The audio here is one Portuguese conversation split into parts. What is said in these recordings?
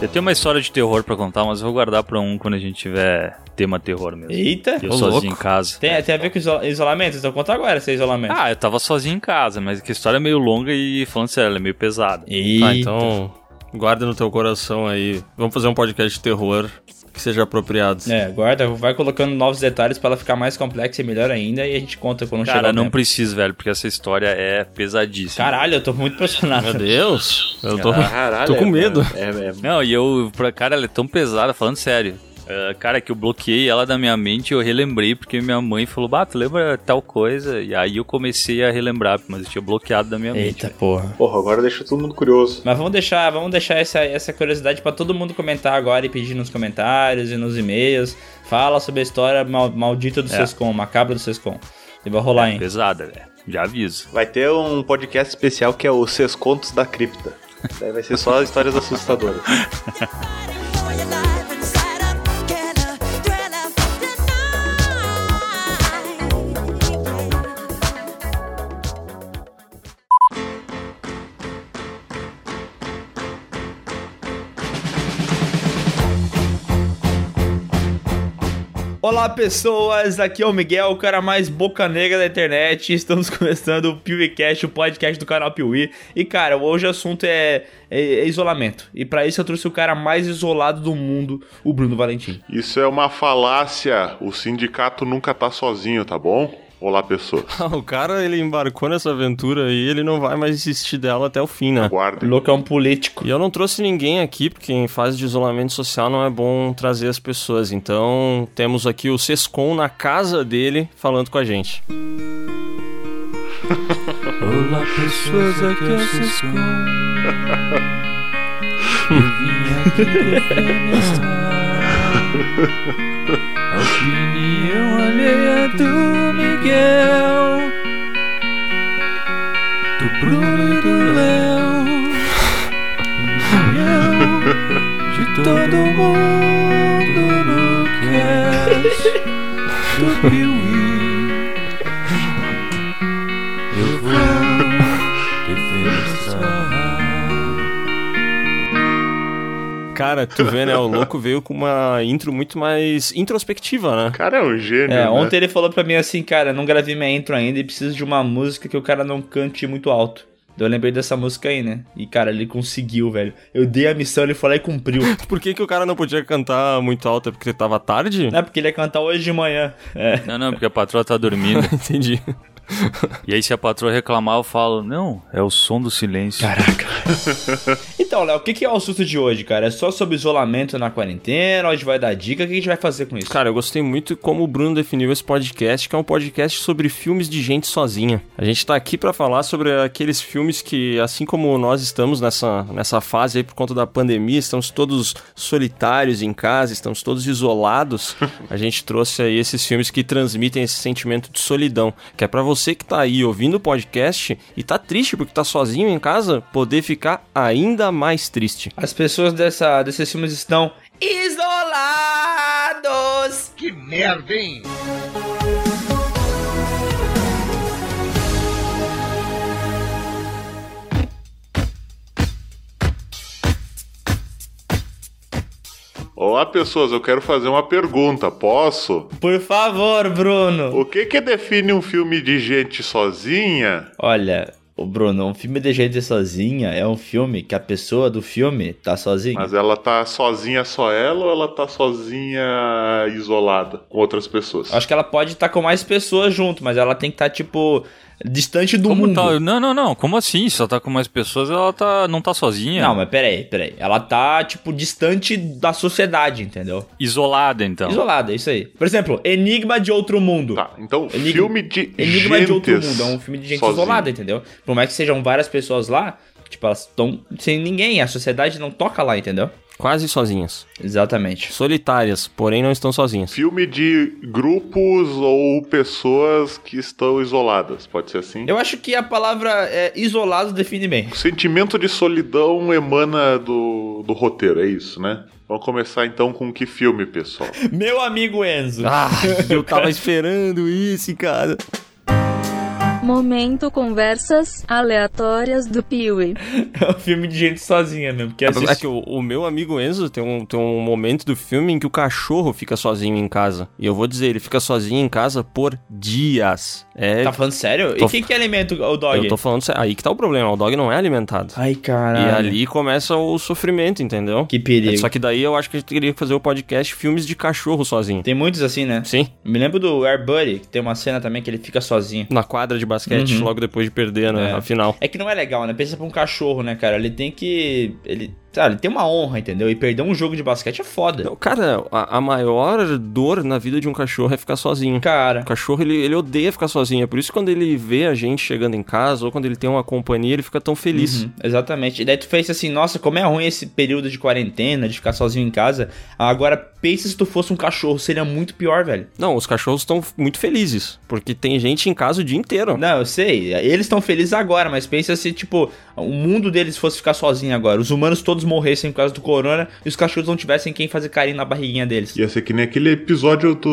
Eu tenho uma história de terror pra contar, mas eu vou guardar pra um quando a gente tiver tema terror mesmo. Eita! Eu sozinho louco. em casa. Tem, tem a ver com iso- isolamento? Então conta agora esse isolamento. Ah, eu tava sozinho em casa, mas que a história é meio longa e, falando sério, ela é meio pesada. Eita. Tá, então guarda no teu coração aí. Vamos fazer um podcast de terror que seja apropriado. É, guarda, vai colocando novos detalhes pra ela ficar mais complexa e melhor ainda e a gente conta quando chegar Cara, não tempo. precisa, velho, porque essa história é pesadíssima. Caralho, eu tô muito impressionado. Meu Deus, eu tô, Caralho, tô com é- medo. É, é, Não, e eu, pra cara, ela é tão pesada, falando sério. É, cara, que eu bloqueei ela da minha mente e eu relembrei porque minha mãe falou, bah, tu lembra tal coisa? E aí eu comecei a relembrar, mas eu tinha bloqueado da minha mente. Eita porra. Porra, agora deixa todo mundo curioso. Mas vamos deixar, vamos deixar essa, essa curiosidade pra todo mundo comentar agora e pedir nos comentários e nos e-mails. Fala sobre a história mal- maldita do É. Sescom, macabra do Sescom. E vai rolar, hein? Pesada, velho. Já aviso. Vai ter um podcast especial que é o Seus Contos da Cripta. Daí vai ser só histórias assustadoras. Olá pessoas, aqui é o Miguel, o cara mais boca negra da internet. Estamos começando o PeeWeeCast, o podcast do canal Piuí. E cara, hoje o assunto é, é- é isolamento. E pra isso eu trouxe o cara mais isolado do mundo, o Bruno Valentim. Isso é uma falácia. O sindicato nunca tá sozinho, tá bom? Olá, pessoas. O cara, ele embarcou nessa aventura e ele não vai mais desistir dela até o fim, né? O Aguardem. louco é um político. E eu não trouxe ninguém aqui, porque em fase de isolamento social não é bom trazer as pessoas. Então, temos aqui o Sescom na casa dele falando com a gente. Olá, pessoas, aqui é o Cisco. Eu vim aqui a opinião alheia do Miguel, do Bruno e do Léo, e eu, de todo mundo no cast do Piuí. Cara, tu vê, né? O louco veio com uma intro muito mais introspectiva, né? O cara é um gênio. É, né? ontem ele falou pra mim assim, cara, não gravei minha intro ainda e preciso de uma música que o cara não cante muito alto. Eu lembrei dessa música aí, né? E, cara, ele conseguiu, velho. Eu dei a missão, ele foi lá e cumpriu. Por que, que o cara não podia cantar muito alto? É porque tava tarde? Não é porque ele ia cantar hoje de manhã. É. Não, não, porque a patroa tá dormindo. Entendi. E aí, se a patroa reclamar, eu falo: Não, é o som do silêncio. Caraca. então, Léo, o que é o assunto de hoje, cara? É só sobre isolamento na quarentena? A gente vai dar dica? O que a gente vai fazer com isso? Cara, eu gostei muito como o Bruno definiu esse podcast, que é um podcast sobre filmes de gente sozinha. A gente tá aqui pra falar sobre aqueles filmes que, assim como nós estamos nessa, nessa fase aí por conta da pandemia, estamos todos solitários em casa, estamos todos isolados. A gente trouxe aí esses filmes que transmitem esse sentimento de solidão, que é pra você que tá aí ouvindo o podcast e tá triste porque tá sozinho em casa, poder ficar ainda mais triste. As pessoas dessa, desses filmes estão isolados! Olá, pessoas. Eu quero fazer uma pergunta. Posso? Por favor, Bruno! O que que define um filme de gente sozinha? Olha, o Bruno, um filme de gente sozinha é um filme que a pessoa do filme tá sozinha. Mas ela tá sozinha só ela ou ela tá sozinha isolada com outras pessoas? Acho que ela pode estar com mais pessoas junto, mas ela tem que estar, tipo, distante do Como mundo. tá? Não, não, não. Como assim? Se ela tá com mais pessoas, ela tá, não tá sozinha. Não, mas peraí, peraí. Ela tá, tipo, distante da sociedade, entendeu? Isolada, então. Isolada, é isso aí. Por exemplo, Enigma de Outro Mundo. Tá, então Enigma- filme de Enigma de Outro Mundo é um filme de gente sozinha. isolada, entendeu? Por mais que sejam várias pessoas lá, tipo, elas estão sem ninguém. A sociedade não toca lá, entendeu? Quase sozinhas. Exatamente. Solitárias, porém não estão sozinhas. Filme de grupos ou pessoas que estão isoladas, pode ser assim? Eu acho que a palavra é, isolado define bem. O sentimento de solidão emana do, do roteiro, é isso, né? Vamos começar então com que filme, pessoal? Meu amigo Enzo. Ah, eu tava esperando isso, cara. Momento conversas aleatórias do Piuí. É um filme de gente sozinha mesmo. Que É assiste... que o, o meu amigo Enzo tem um, tem um momento do filme em que o cachorro fica sozinho em casa. E eu vou dizer, ele fica sozinho em casa por dias. É. Tá falando sério? Tô- E quem que alimenta o dog? eu tô falando sério. Aí que tá o problema, o dog não é alimentado. Ai, caralho. E ali começa o sofrimento, entendeu? Que perigo. Só que daí eu acho que a gente teria que fazer o podcast filmes de cachorro sozinho. Tem muitos assim, né? Sim, Me lembro do Air Buddy, que tem uma cena também que ele fica sozinho. na quadra de basquete, Uhum. logo depois de perder, né? É. A final. É que não é legal, né? Pensa pra um cachorro, né, cara? Ele tem que. Ele. Sabe, ele tem uma honra, entendeu? E perder um jogo de basquete é foda. Não, Cara, a, a maior dor na vida de um cachorro é ficar sozinho. Cara. O cachorro, ele, ele odeia ficar sozinho. É por isso que quando ele vê a gente chegando em casa ou quando ele tem uma companhia, ele fica tão feliz. Uhum, exatamente. E daí tu fez assim, nossa, como é ruim esse período de quarentena, de ficar sozinho em casa. Agora, pensa se tu fosse um cachorro, seria muito pior, velho. Não, os cachorros estão muito felizes. Porque tem gente em casa o dia inteiro. Não, eu sei. Eles estão felizes agora, mas pensa se, tipo, o mundo deles fosse ficar sozinho agora. Os humanos todos morressem por causa do corona e os cachorros não tivessem quem fazer carinho na barriguinha deles. Ia ser que nem aquele episódio do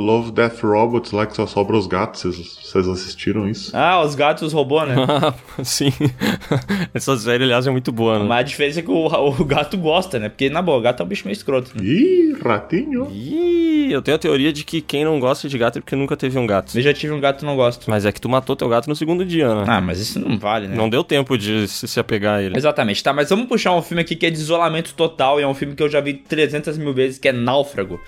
Love Death Robots lá que só sobra os gatos. Vocês, assistiram isso? Ah, os gatos robô, né? Sim. Essa série, aliás, é muito boa, né? Mas a diferença é que o, o gato gosta, né? Porque, na boa, o gato é um bicho meio escroto. né? Ih, ratinho. Ih, eu tenho a teoria de que quem não gosta de gato é porque nunca teve um gato. Eu já tive um gato e não gosto. Mas é que tu matou teu gato no segundo dia, né? Ah, mas isso não vale, né? Não deu tempo de se, se apegar a ele. Exatamente, tá, mas vamos puxar um filme aqui que é de isolamento total e é um filme que eu já vi 300 mil vezes, que é Náufrago.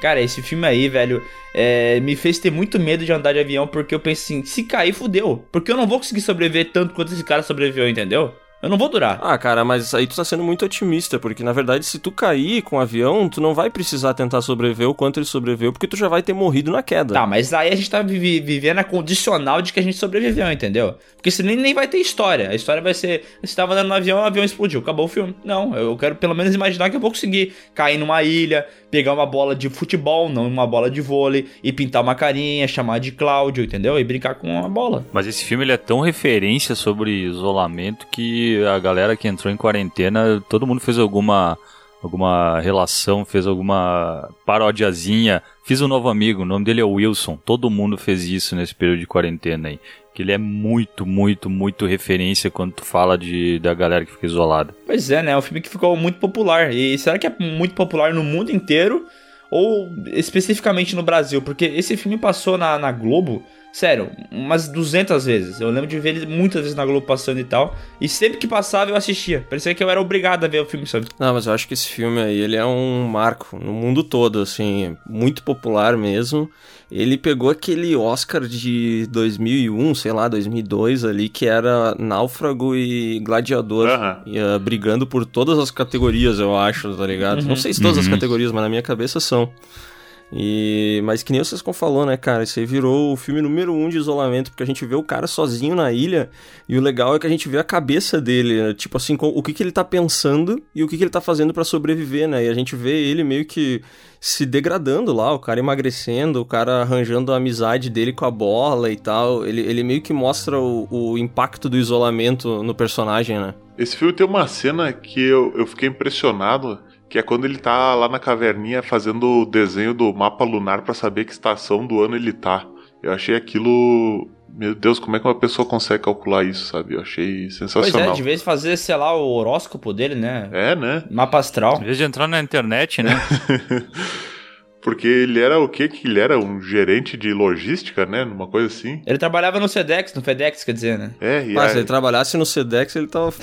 Cara, esse filme aí, velho, é, me fez ter muito medo de andar de avião porque eu pensei assim, se cair, fudeu. Porque eu não vou conseguir sobreviver tanto quanto esse cara sobreviveu, entendeu? Eu não vou durar. Ah, cara, mas aí tu tá sendo muito otimista, porque na verdade, se tu cair com o avião, tu não vai precisar tentar sobreviver o quanto ele sobreviveu, porque tu já vai ter morrido na queda. Tá, mas aí a gente tá vivi- vivendo a condicional de que a gente sobreviveu, entendeu? Porque senão nem, nem vai ter história. A história vai ser: você tava andando no avião, o avião explodiu, acabou o filme. Não, eu quero pelo menos imaginar que eu vou conseguir cair numa ilha, pegar uma bola de futebol, não uma bola de vôlei, e pintar uma carinha, chamar de Cláudio, entendeu? E brincar com uma bola. Mas esse filme ele é tão referência sobre isolamento que a galera que entrou em quarentena, todo mundo fez alguma alguma relação, fez alguma parodiazinha. Fiz um novo amigo, o nome dele é Wilson. Todo mundo fez isso nesse período de quarentena aí. Que ele é muito, muito, muito referência quando tu fala de, da galera que fica isolada. Pois é, né? É um filme que ficou muito popular. E será que é muito popular no mundo inteiro? Ou especificamente no Brasil? Porque esse filme passou na, na Globo, sério, umas 200 vezes. Eu lembro de ver ele muitas vezes na Globo passando e tal. E sempre que passava eu assistia. Parecia que eu era obrigado a ver o filme, sabe? Não, mas eu acho que esse filme aí, ele é um marco no mundo todo, assim, muito popular mesmo. Ele pegou aquele Oscar de 2001, sei lá, 2002 ali, que era Náufrago e Gladiador, Aham. ia brigando por todas as categorias, eu acho, tá ligado? Não sei se todas as Uhum. categorias, mas na minha cabeça são. E, mas que nem vocês falou, né, cara? Isso aí virou o filme número um de isolamento, porque a gente vê o cara sozinho na ilha, e o legal é que a gente vê a cabeça dele, né? tipo assim, com- o que, que ele tá pensando e o que, que ele tá fazendo pra sobreviver, né? E a gente vê ele meio que se degradando lá, o cara emagrecendo, o cara arranjando a amizade dele com a bola e tal. Ele, ele meio que mostra o, o impacto do isolamento no personagem, né? Esse filme tem uma cena que eu, eu fiquei impressionado, que é quando ele tá lá na caverninha fazendo o desenho do mapa lunar pra saber que estação do ano ele tá. Eu achei aquilo. Meu Deus, como é que uma pessoa consegue calcular isso, sabe? Eu achei Pois sensacional. é, de vez fazer, sei lá, o horóscopo dele, né? É, né? Mapa astral. Em vez de entrar na internet, né? Porque ele era o quê? Que ele era um gerente de logística, né? Uma coisa assim. Ele trabalhava no Sedex, no FedEx, quer dizer, né? É, e Mas aí- se ele trabalhasse no Sedex, ele tava,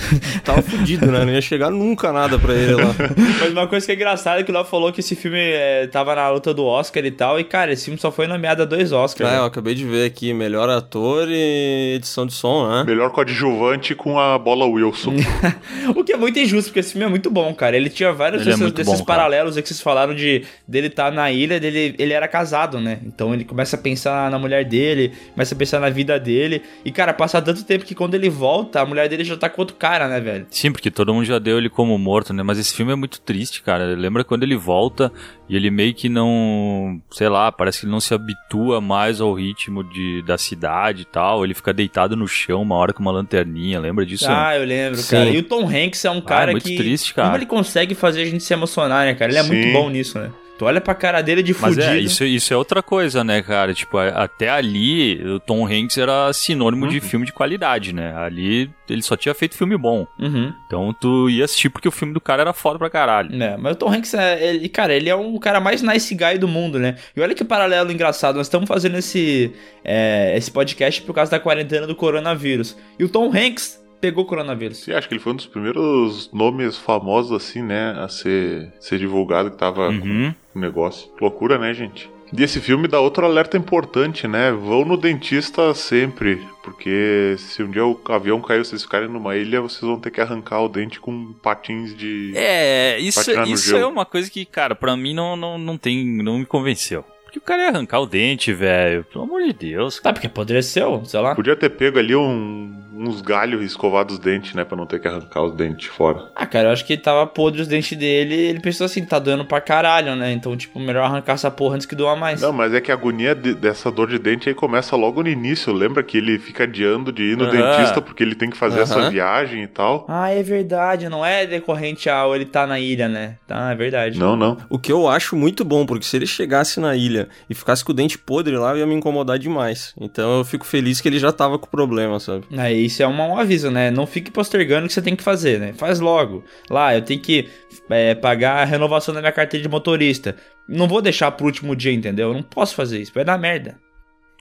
tava fudido, né? Não ia chegar nunca nada pra ele lá. Mas uma coisa que é engraçada é que o Léo falou que esse filme é, tava na luta do Oscar e tal. E, cara, esse filme só foi nomeado a dois Oscars. É, né? eu acabei de ver aqui, melhor ator e edição de som, né? melhor coadjuvante com a bola Wilson. O que é muito injusto, porque esse filme é muito bom, cara. Ele tinha vários Ele é desses, muito desses bom, paralelos aí que vocês falaram de dele estar na ilha, dele, ele era casado, né? Então ele começa a pensar na mulher dele, começa a pensar na vida dele. E, cara, passa tanto tempo que quando ele volta, a mulher dele já tá com outro cara, né, velho? Sim, porque todo mundo já deu ele como morto, né? Mas esse filme é muito triste, cara. Lembra quando ele volta e ele meio que não. Sei lá, parece que ele não se habitua mais ao ritmo de, da cidade e tal. Ele fica deitado no chão uma hora com uma lanterninha, lembra disso? Ah, eu lembro, Sim. cara. E o Tom Hanks é um cara muito que. triste, cara. Como ele consegue fazer a gente se emocionar, né, cara? Ele é muito Sim. bom nisso, né? Tu olha pra cara dele de Mas fudido. é, isso, isso é outra coisa, né, cara? Tipo, até ali, o Tom Hanks era sinônimo de filme de qualidade, né? Ali, ele só tinha feito filme bom. Uhum. Então, tu ia assistir porque o filme do cara era foda pra caralho. É, mas o Tom Hanks, é, ele, cara, ele é um cara mais nice guy do mundo, né? E olha que paralelo engraçado, nós estamos fazendo esse, é, esse podcast por causa da quarentena do coronavírus. E o Tom Hanks pegou coronavírus. Sim, acho que ele foi um dos primeiros nomes famosos, assim, né, a ser, ser divulgado que tava Uhum. com o negócio. Loucura, né, gente? E esse filme dá outro alerta importante, né? Vão no dentista sempre, porque se um dia o avião cair, vocês ficarem numa ilha, vocês vão ter que arrancar o dente com patins de... É, isso, isso é uma coisa que, cara, pra mim não, não, não tem. não me convenceu. Porque o cara ia arrancar o dente, velho. Pelo amor de Deus. Tá, porque apodreceu, sei lá. Podia ter pego ali um- uns galhos e escovado os dentes, né, pra não ter que arrancar os dentes fora. Ah, cara, eu acho que ele tava podre os dentes dele ele pensou assim, tá doendo pra caralho, né? Então, tipo, melhor arrancar essa porra antes que doa mais. Não, mas é que a agonia de- dessa dor de dente aí começa logo no início. Lembra que ele fica adiando de ir no dentista porque ele tem que fazer essa viagem e tal? Ah, é verdade, não é decorrente ao ele tá na ilha, né? Tá, é verdade. Não, não. O que eu acho muito bom, porque se ele chegasse na ilha e ficasse com o dente podre lá, ia me incomodar demais. Então eu fico feliz que ele já tava com problema, sabe? É, isso é uma- um aviso, né? Não fique postergando o que você tem que fazer, né? Faz logo. Lá, eu tenho que é, pagar a renovação da minha carteira de motorista. Não vou deixar pro último dia, entendeu? Eu não posso fazer isso, vai dar merda.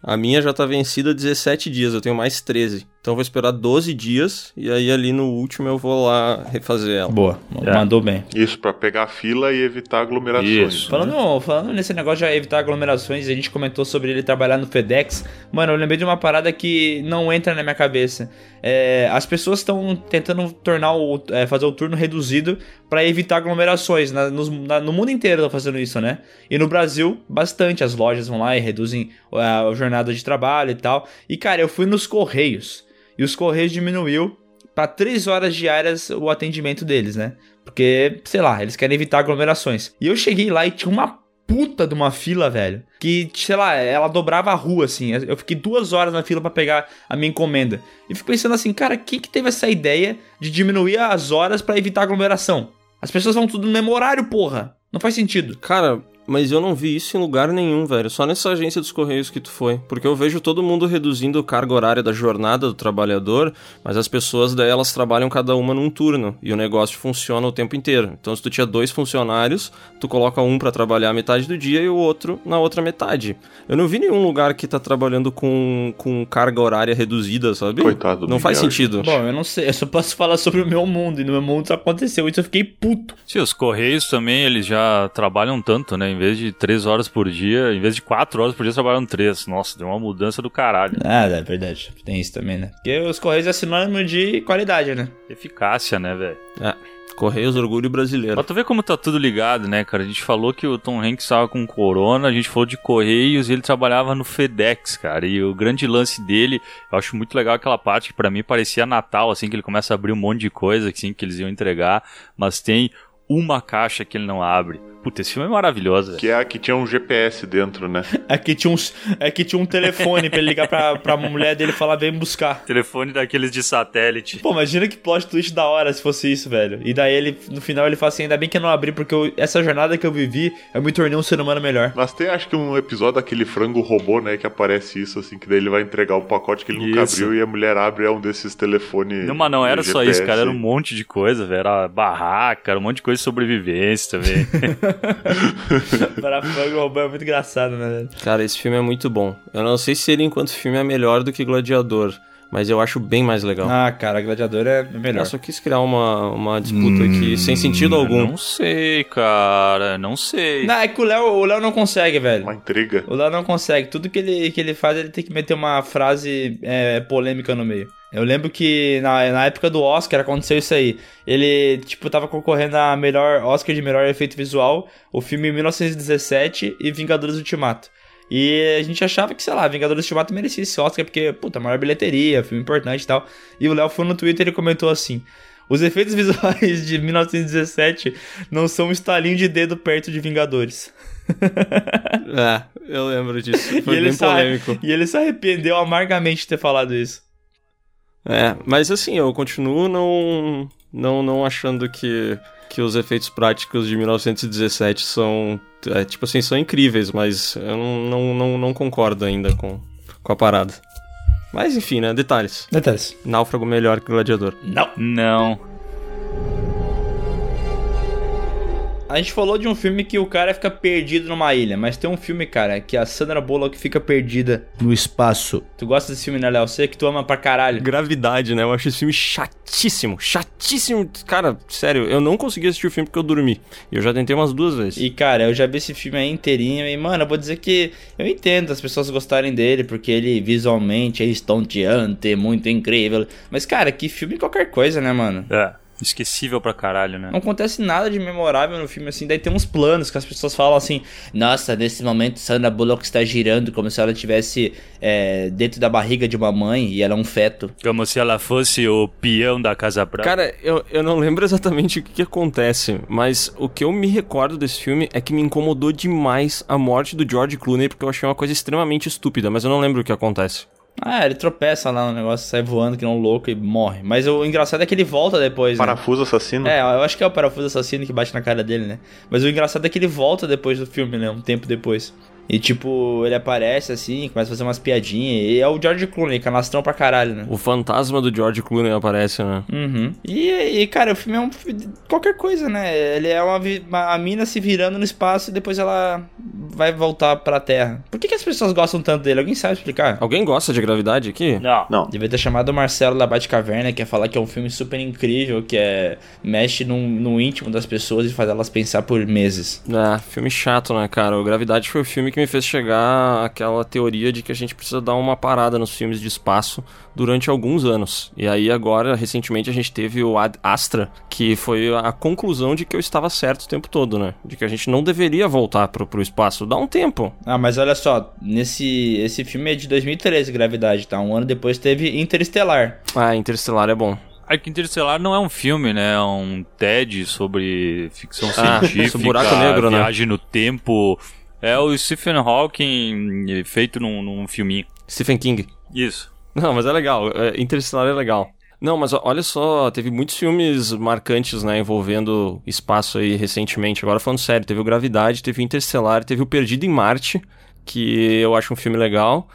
A minha já tá vencida há 17 dias, eu tenho mais 13. Então eu vou esperar 12 dias e aí ali no último eu vou lá refazer ela. Boa, É. mandou bem. Isso, pra pegar fila e evitar aglomerações. Isso. Falando, falando nesse negócio de evitar aglomerações, a gente comentou sobre ele trabalhar no FedEx. Mano, eu lembrei de uma parada que não entra na minha cabeça. É, as pessoas estão tentando tornar o, é, fazer o turno reduzido pra evitar aglomerações. Na- nos- na- no mundo inteiro estão fazendo isso, né? E no Brasil, bastante. As lojas vão lá e reduzem a, a jornada de trabalho e tal. E cara, eu fui nos Correios. E os Correios diminuiu pra 3 horas diárias o atendimento deles, né? Porque, sei lá, eles querem evitar aglomerações. E eu cheguei lá e tinha uma puta de uma fila, velho. Que, sei lá, ela dobrava a rua, assim. Eu fiquei duas horas na fila pra pegar a minha encomenda. E fico pensando assim, cara, quem que teve essa ideia de diminuir as horas pra evitar aglomeração? As pessoas vão tudo no mesmo horário, porra. Não faz sentido. Cara, mas eu não vi isso em lugar nenhum, velho. Só nessa agência dos Correios que tu foi. Porque eu vejo todo mundo reduzindo a carga horária da jornada do trabalhador, mas as pessoas daí elas trabalham cada uma num turno. E o negócio funciona o tempo inteiro. Então se tu tinha dois funcionários, tu coloca um pra trabalhar a metade do dia e o outro na outra metade. Eu não vi nenhum lugar que tá trabalhando com, com carga horária reduzida, sabe? Coitado do Não faz sentido. Bom, eu não sei, eu só posso falar sobre o meu mundo. E no meu mundo isso aconteceu. Isso eu fiquei puto. Sim, os Correios também, eles já trabalham tanto, né? Em vez de três horas por dia, em vez de quatro horas por dia, trabalham três. Nossa, deu uma mudança do caralho. Ah, é verdade. Tem isso também, né? Porque os Correios é sinônimo de qualidade, né? Eficácia, né, velho? É. Correios Orgulho Brasileiro. Mas tu vê como tá tudo ligado, né, cara? A gente falou que o Tom Hanks tava com corona, a gente falou de Correios e ele trabalhava no FedEx, cara. E o grande lance dele, eu acho muito legal aquela parte que pra mim parecia Natal, assim, que ele começa a abrir um monte de coisa, assim, que eles iam entregar, mas tem uma caixa que ele não abre. Puta, esse filme é maravilhoso, velho. Que é a que tinha um GPS dentro, né? Aqui tinha, uns, aqui tinha um telefone pra ele ligar pra, pra mulher dele e falar, vem buscar. Telefone daqueles de satélite. Pô, imagina que plot twist da hora se fosse isso, velho. E daí ele, no final, ele fala assim: ainda bem que eu não abri, porque eu- essa jornada que eu vivi, eu me tornei um ser humano melhor. Mas tem acho que um episódio daquele frango robô, né? Que aparece isso, assim, que daí ele vai entregar o pacote que ele nunca Isso. abriu e a mulher abre é um desses telefones. Não, mas não era de só GPS. isso, cara. Era um monte de coisa, velho. Era barraca, era um monte de coisa de sobrevivência também. Para frango robô é muito engraçado, né, velho? Cara, esse filme é muito bom. Eu não sei se ele, enquanto filme, é melhor do que Gladiador, mas eu acho bem mais legal. Ah, cara, Gladiador é melhor. Eu só quis criar uma, uma disputa aqui, sem sentido algum. Não sei, cara. Não sei. Não, é que o Léo, o Léo não consegue, velho. Uma intriga. O Léo não consegue. Tudo que ele, que ele faz, ele tem que meter uma frase é, polêmica no meio. Eu lembro que na, na época do Oscar aconteceu isso aí. Ele, tipo, tava concorrendo a melhor Oscar de melhor efeito visual, o filme 1917 e Vingadores Ultimato. E a gente achava que, sei lá, Vingadores Ultimato merecia esse Oscar, porque, puta, maior bilheteria, filme importante e tal. E o Léo foi no Twitter e comentou assim: Os efeitos visuais de 1917 não são um estalinho de dedo perto de Vingadores. É, eu lembro disso. Foi e, bem polêmico. e ele se arrependeu amargamente de ter falado isso. É, mas assim, eu continuo não, não, não achando que, que os efeitos práticos de 1917 são, é, tipo assim, são incríveis, mas eu não, não, não, não concordo ainda com, com a parada. Mas enfim, né? Detalhes. Detalhes. Náufrago melhor que Gladiador. Não. Não. A gente falou de um filme que o cara fica perdido numa ilha, mas tem um filme, cara, que a Sandra Bullock fica perdida no espaço. Tu gosta desse filme, né, Léo? Sei que tu ama pra caralho. Gravidade, né? Eu acho esse filme chatíssimo. Chatíssimo. Cara, sério, eu não consegui assistir o filme porque eu dormi. E eu já tentei umas duas vezes. E, cara, eu já vi esse filme aí inteirinho e, mano, eu vou dizer que eu entendo as pessoas gostarem dele, porque ele visualmente é estonteante, muito incrível. Mas, cara, que filme qualquer coisa, né, mano? É. Esquecível pra caralho, né? Não acontece nada de memorável no filme, assim. Daí tem uns planos que as pessoas falam assim: Nossa, nesse momento Sandra Bullock está girando como se ela estivesse é, dentro da barriga de uma mãe e ela é um feto. Como se ela fosse o peão da Casa Branca. Cara, eu, eu não lembro exatamente o que, que acontece, mas o que eu me recordo desse filme é que me incomodou demais a morte do George Clooney, porque eu achei uma coisa extremamente estúpida, mas eu não lembro o que acontece. Ah, ele tropeça lá no negócio, sai voando que não um louco e morre. Mas o engraçado é que ele volta depois. né? Parafuso assassino. É, eu acho que é o parafuso assassino que bate na cara dele, né? Mas o engraçado é que ele volta depois do filme, né? Um tempo depois. E tipo, ele aparece assim, começa a fazer umas piadinhas. E é o George Clooney, canastrão pra caralho, né? O fantasma do George Clooney aparece, né? Uhum. E, e, cara, o filme é um filme de qualquer coisa, né? Ele é uma, uma a mina se virando no espaço e depois ela vai voltar pra Terra. Por que, que as pessoas gostam tanto dele? Alguém sabe explicar? Alguém gosta de gravidade aqui? Não. Não. Devia ter chamado o Marcelo da Batcaverna, que ia falar que é um filme super incrível, que é mexe no, no íntimo das pessoas e faz elas pensar por meses. É, filme chato, né, cara? O Gravidade foi o filme que me fez chegar àquela teoria de que a gente precisa dar uma parada nos filmes de espaço durante alguns anos. E aí agora, recentemente, a gente teve o Ad Astra, que foi a conclusão de que eu estava certo o tempo todo, né? De que a gente não deveria voltar pro, pro espaço. Dá um tempo. Ah, mas olha só, nesse esse filme é de 2013, Gravidade, tá? Um ano depois teve Interestelar. Ah, Interestelar é bom. É que Interestelar não é um filme, né? É um TED sobre ficção Ah, científica, buraco negro, né? viagem no tempo. É o Stephen Hawking feito num, num filminho. Stephen King. Isso. Não, mas é legal. É, Interestelar é legal. Não, mas olha só, teve muitos filmes marcantes, né, envolvendo espaço aí recentemente. Agora falando sério, teve o Gravidade, teve o Interestelar, teve o Perdido em Marte, que eu acho um filme legal.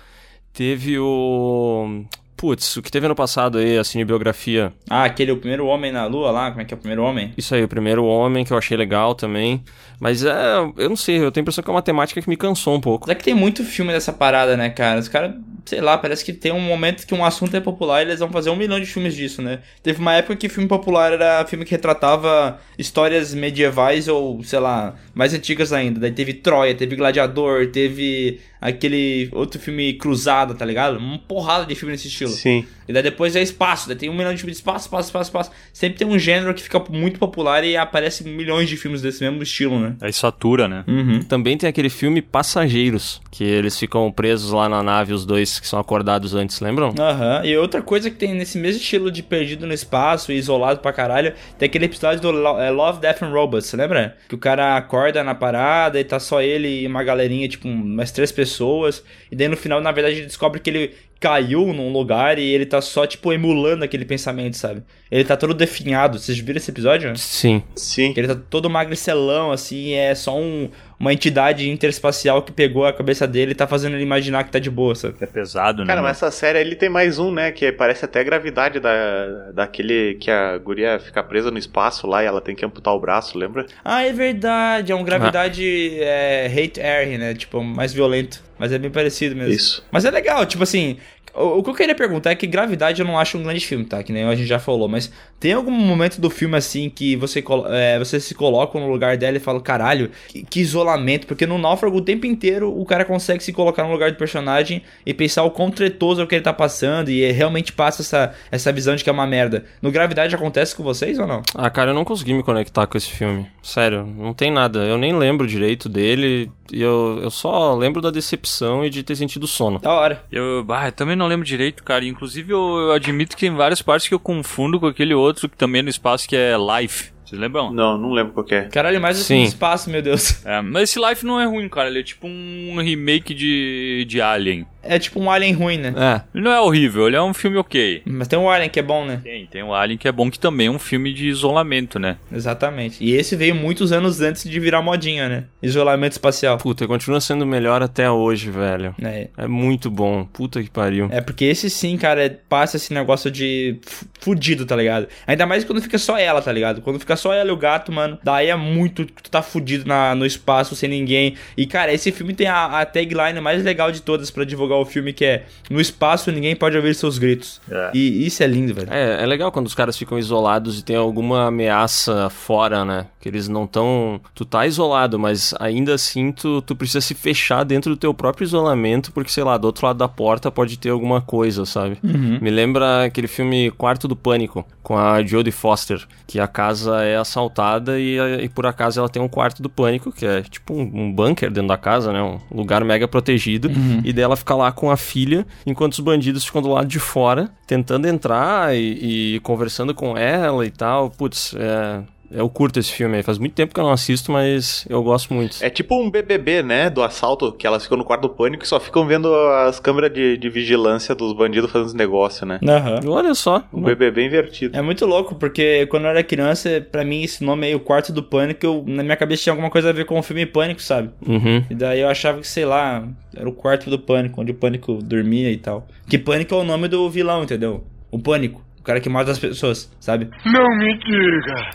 Teve o. Putz, o que teve ano passado aí, a cinebiografia. Ah, aquele o primeiro homem na lua lá, como é que é o primeiro homem? Isso aí, o primeiro homem, que eu achei legal também. Mas é, eu não sei, eu tenho a impressão que é uma temática que me cansou um pouco. Mas é que tem muito filme dessa parada, né, cara? Os caras, sei lá, parece que tem um momento que um assunto é popular e eles vão fazer um milhão de filmes disso, né? Teve uma época que filme popular era filme que retratava histórias medievais ou, sei lá, mais antigas ainda. Daí teve Troia, teve Gladiador, teve aquele outro filme Cruzada, tá ligado? Uma porrada de filme nesse estilo. Sim. E daí depois é espaço, daí tem um milhão de filmes de espaço, espaço, espaço, espaço. Sempre tem um gênero que fica muito popular e aparece milhões de filmes desse mesmo estilo, né? Aí satura, né? Uhum. Também tem aquele filme Passageiros, que eles ficam presos lá na nave, os dois que são acordados antes, lembram? Aham, e outra coisa que tem nesse mesmo estilo de perdido no espaço e isolado pra caralho, tem aquele episódio do é, Love, Death and Robots, você lembra? Que o cara acorda na parada e tá só ele e uma galerinha, tipo, umas três pessoas, e daí no final, na verdade, ele descobre que ele caiu num lugar e ele tá só, tipo, emulando aquele pensamento, sabe? Ele tá todo definhado, vocês viram esse episódio? Sim. Sim. Que ele tá todo magricelão, assim, é só um, uma entidade interespacial que pegou a cabeça dele e tá fazendo ele imaginar que tá de boa, sabe? É pesado, né? Cara, mas essa série ele tem mais um, né? Que parece até a gravidade da, daquele que a guria fica presa no espaço lá e ela tem que amputar o braço, lembra? Ah, é verdade. É um gravidade é, hate air, né? Tipo, mais violento. Mas é bem parecido mesmo. Isso. Mas é legal, tipo assim. O, o que eu queria perguntar é que Gravidade eu não acho um grande filme, tá? Que nem a gente já falou. Mas tem algum momento do filme assim que você, é, você se coloca no lugar dela e fala, caralho, que, que isolamento. Porque no Náufrago o tempo inteiro o cara consegue se colocar no lugar do personagem e pensar o quão tretoso é o que ele tá passando. E realmente passa essa, essa visão de que é uma merda. No Gravidade acontece com vocês ou não? Ah, cara, eu não consegui me conectar com esse filme. Sério, não tem nada. Eu nem lembro direito dele. E eu, eu só lembro da decepção e de ter sentido sono. Da hora. Eu, bah, eu também não lembro direito, cara. Inclusive, eu, eu admito que tem várias partes que eu confundo com aquele outro que também é no espaço que é Life. Vocês lembram? Não, não lembro qual que é. Caralho, mais Sim. assim espaço, meu Deus. É, mas esse Life não é ruim, cara. Ele é tipo um remake de, de Alien. É tipo um Alien ruim, né? É. Ele não é horrível, ele é um filme ok. Mas tem um Alien que é bom, né? Tem, tem o Alien que é bom, que também é um filme de isolamento, né? Exatamente. E esse veio muitos anos antes de virar modinha, né? Isolamento espacial. Puta, continua sendo melhor até hoje, velho. É. É muito bom. Puta que pariu. É porque esse sim, cara, é- passa esse negócio de fu- fudido, tá ligado? Ainda mais quando fica só ela, tá ligado? Quando fica só ela e o gato, mano, daí é muito. Tu tá fudido na, no espaço sem ninguém. E, cara, esse filme tem a, a tagline mais legal de todas pra divulgar o filme, que é No espaço ninguém pode ouvir seus gritos. É. E isso é lindo, velho. É, é legal quando os caras ficam isolados e tem alguma ameaça fora, né? Que eles não tão. Tu tá isolado, mas ainda assim tu, tu precisa se fechar dentro do teu próprio isolamento, porque, sei lá, do outro lado da porta pode ter alguma coisa, sabe? Me lembra aquele filme Quarto do Pânico, com a Jodie Foster, que a casa é assaltada e, e por acaso ela tem um quarto do pânico, que é tipo um, um bunker dentro da casa, né? Um lugar mega protegido. E daí ela fica lá com a filha, enquanto os bandidos ficam do lado de fora, tentando entrar e, e conversando com ela e tal. Putz, é. Eu curto esse filme aí. Faz muito tempo que eu não assisto, mas eu gosto muito. É tipo um BBB, né? Do assalto, que elas ficam no quarto do pânico e só ficam vendo as câmeras de, de vigilância dos bandidos fazendo os negócios, né? Aham. Olha só. Um BBB invertido. É muito louco, porque quando eu era criança, pra mim esse nome aí, o Quarto do Pânico, eu, na minha cabeça tinha alguma coisa a ver com o filme Pânico, sabe? Uhum. E daí eu achava que, sei lá, era o quarto do pânico, onde o pânico dormia e tal. Que pânico é o nome do vilão, entendeu? O pânico. O cara que mata as pessoas, sabe?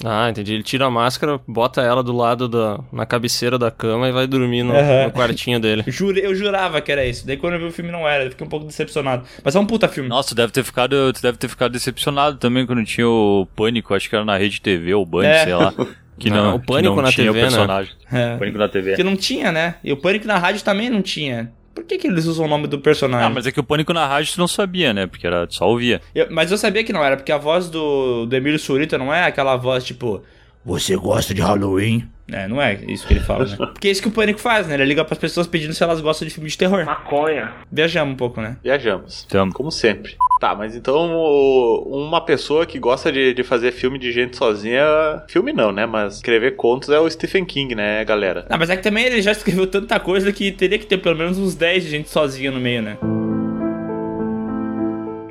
Ah, entendi. Ele tira a máscara, bota ela do lado da. na cabeceira da cama e vai dormir no, Aham. no quartinho dele. Eu, jure- eu jurava que era isso. Daí quando eu vi o filme não era, eu fiquei um pouco decepcionado. Mas é um puta filme. Nossa, tu deve ter ficado, tu deve ter ficado decepcionado também quando tinha o Pânico, acho que era na Rede TV ou Band, É. sei lá. Que Não, não, o Pânico que não na tinha TV, o né? personagem. É. Pânico na TV. Porque não tinha, né? E o Pânico na rádio também não tinha. Por que, que eles usam o nome do personagem? Ah, mas é que o Pânico na rádio tu não sabia, né? Porque era só ouvia. Eu- mas eu sabia que não era, porque a voz do, do Emílio Surita não é aquela voz tipo. Você gosta de Halloween? É, não é isso que ele fala, né? Porque é isso que o Pânico faz, né? Ele liga pras pessoas pedindo se elas gostam de filme de terror. Maconha. Viajamos um pouco, né? Viajamos. Tamo. Como sempre. Tá, mas então o- uma pessoa que gosta de, de fazer filme de gente sozinha. Filme não, né? Mas escrever contos é o Stephen King, né, galera? Ah, mas é que também ele já escreveu tanta coisa que teria que ter pelo menos uns 10 de gente sozinha no meio, né?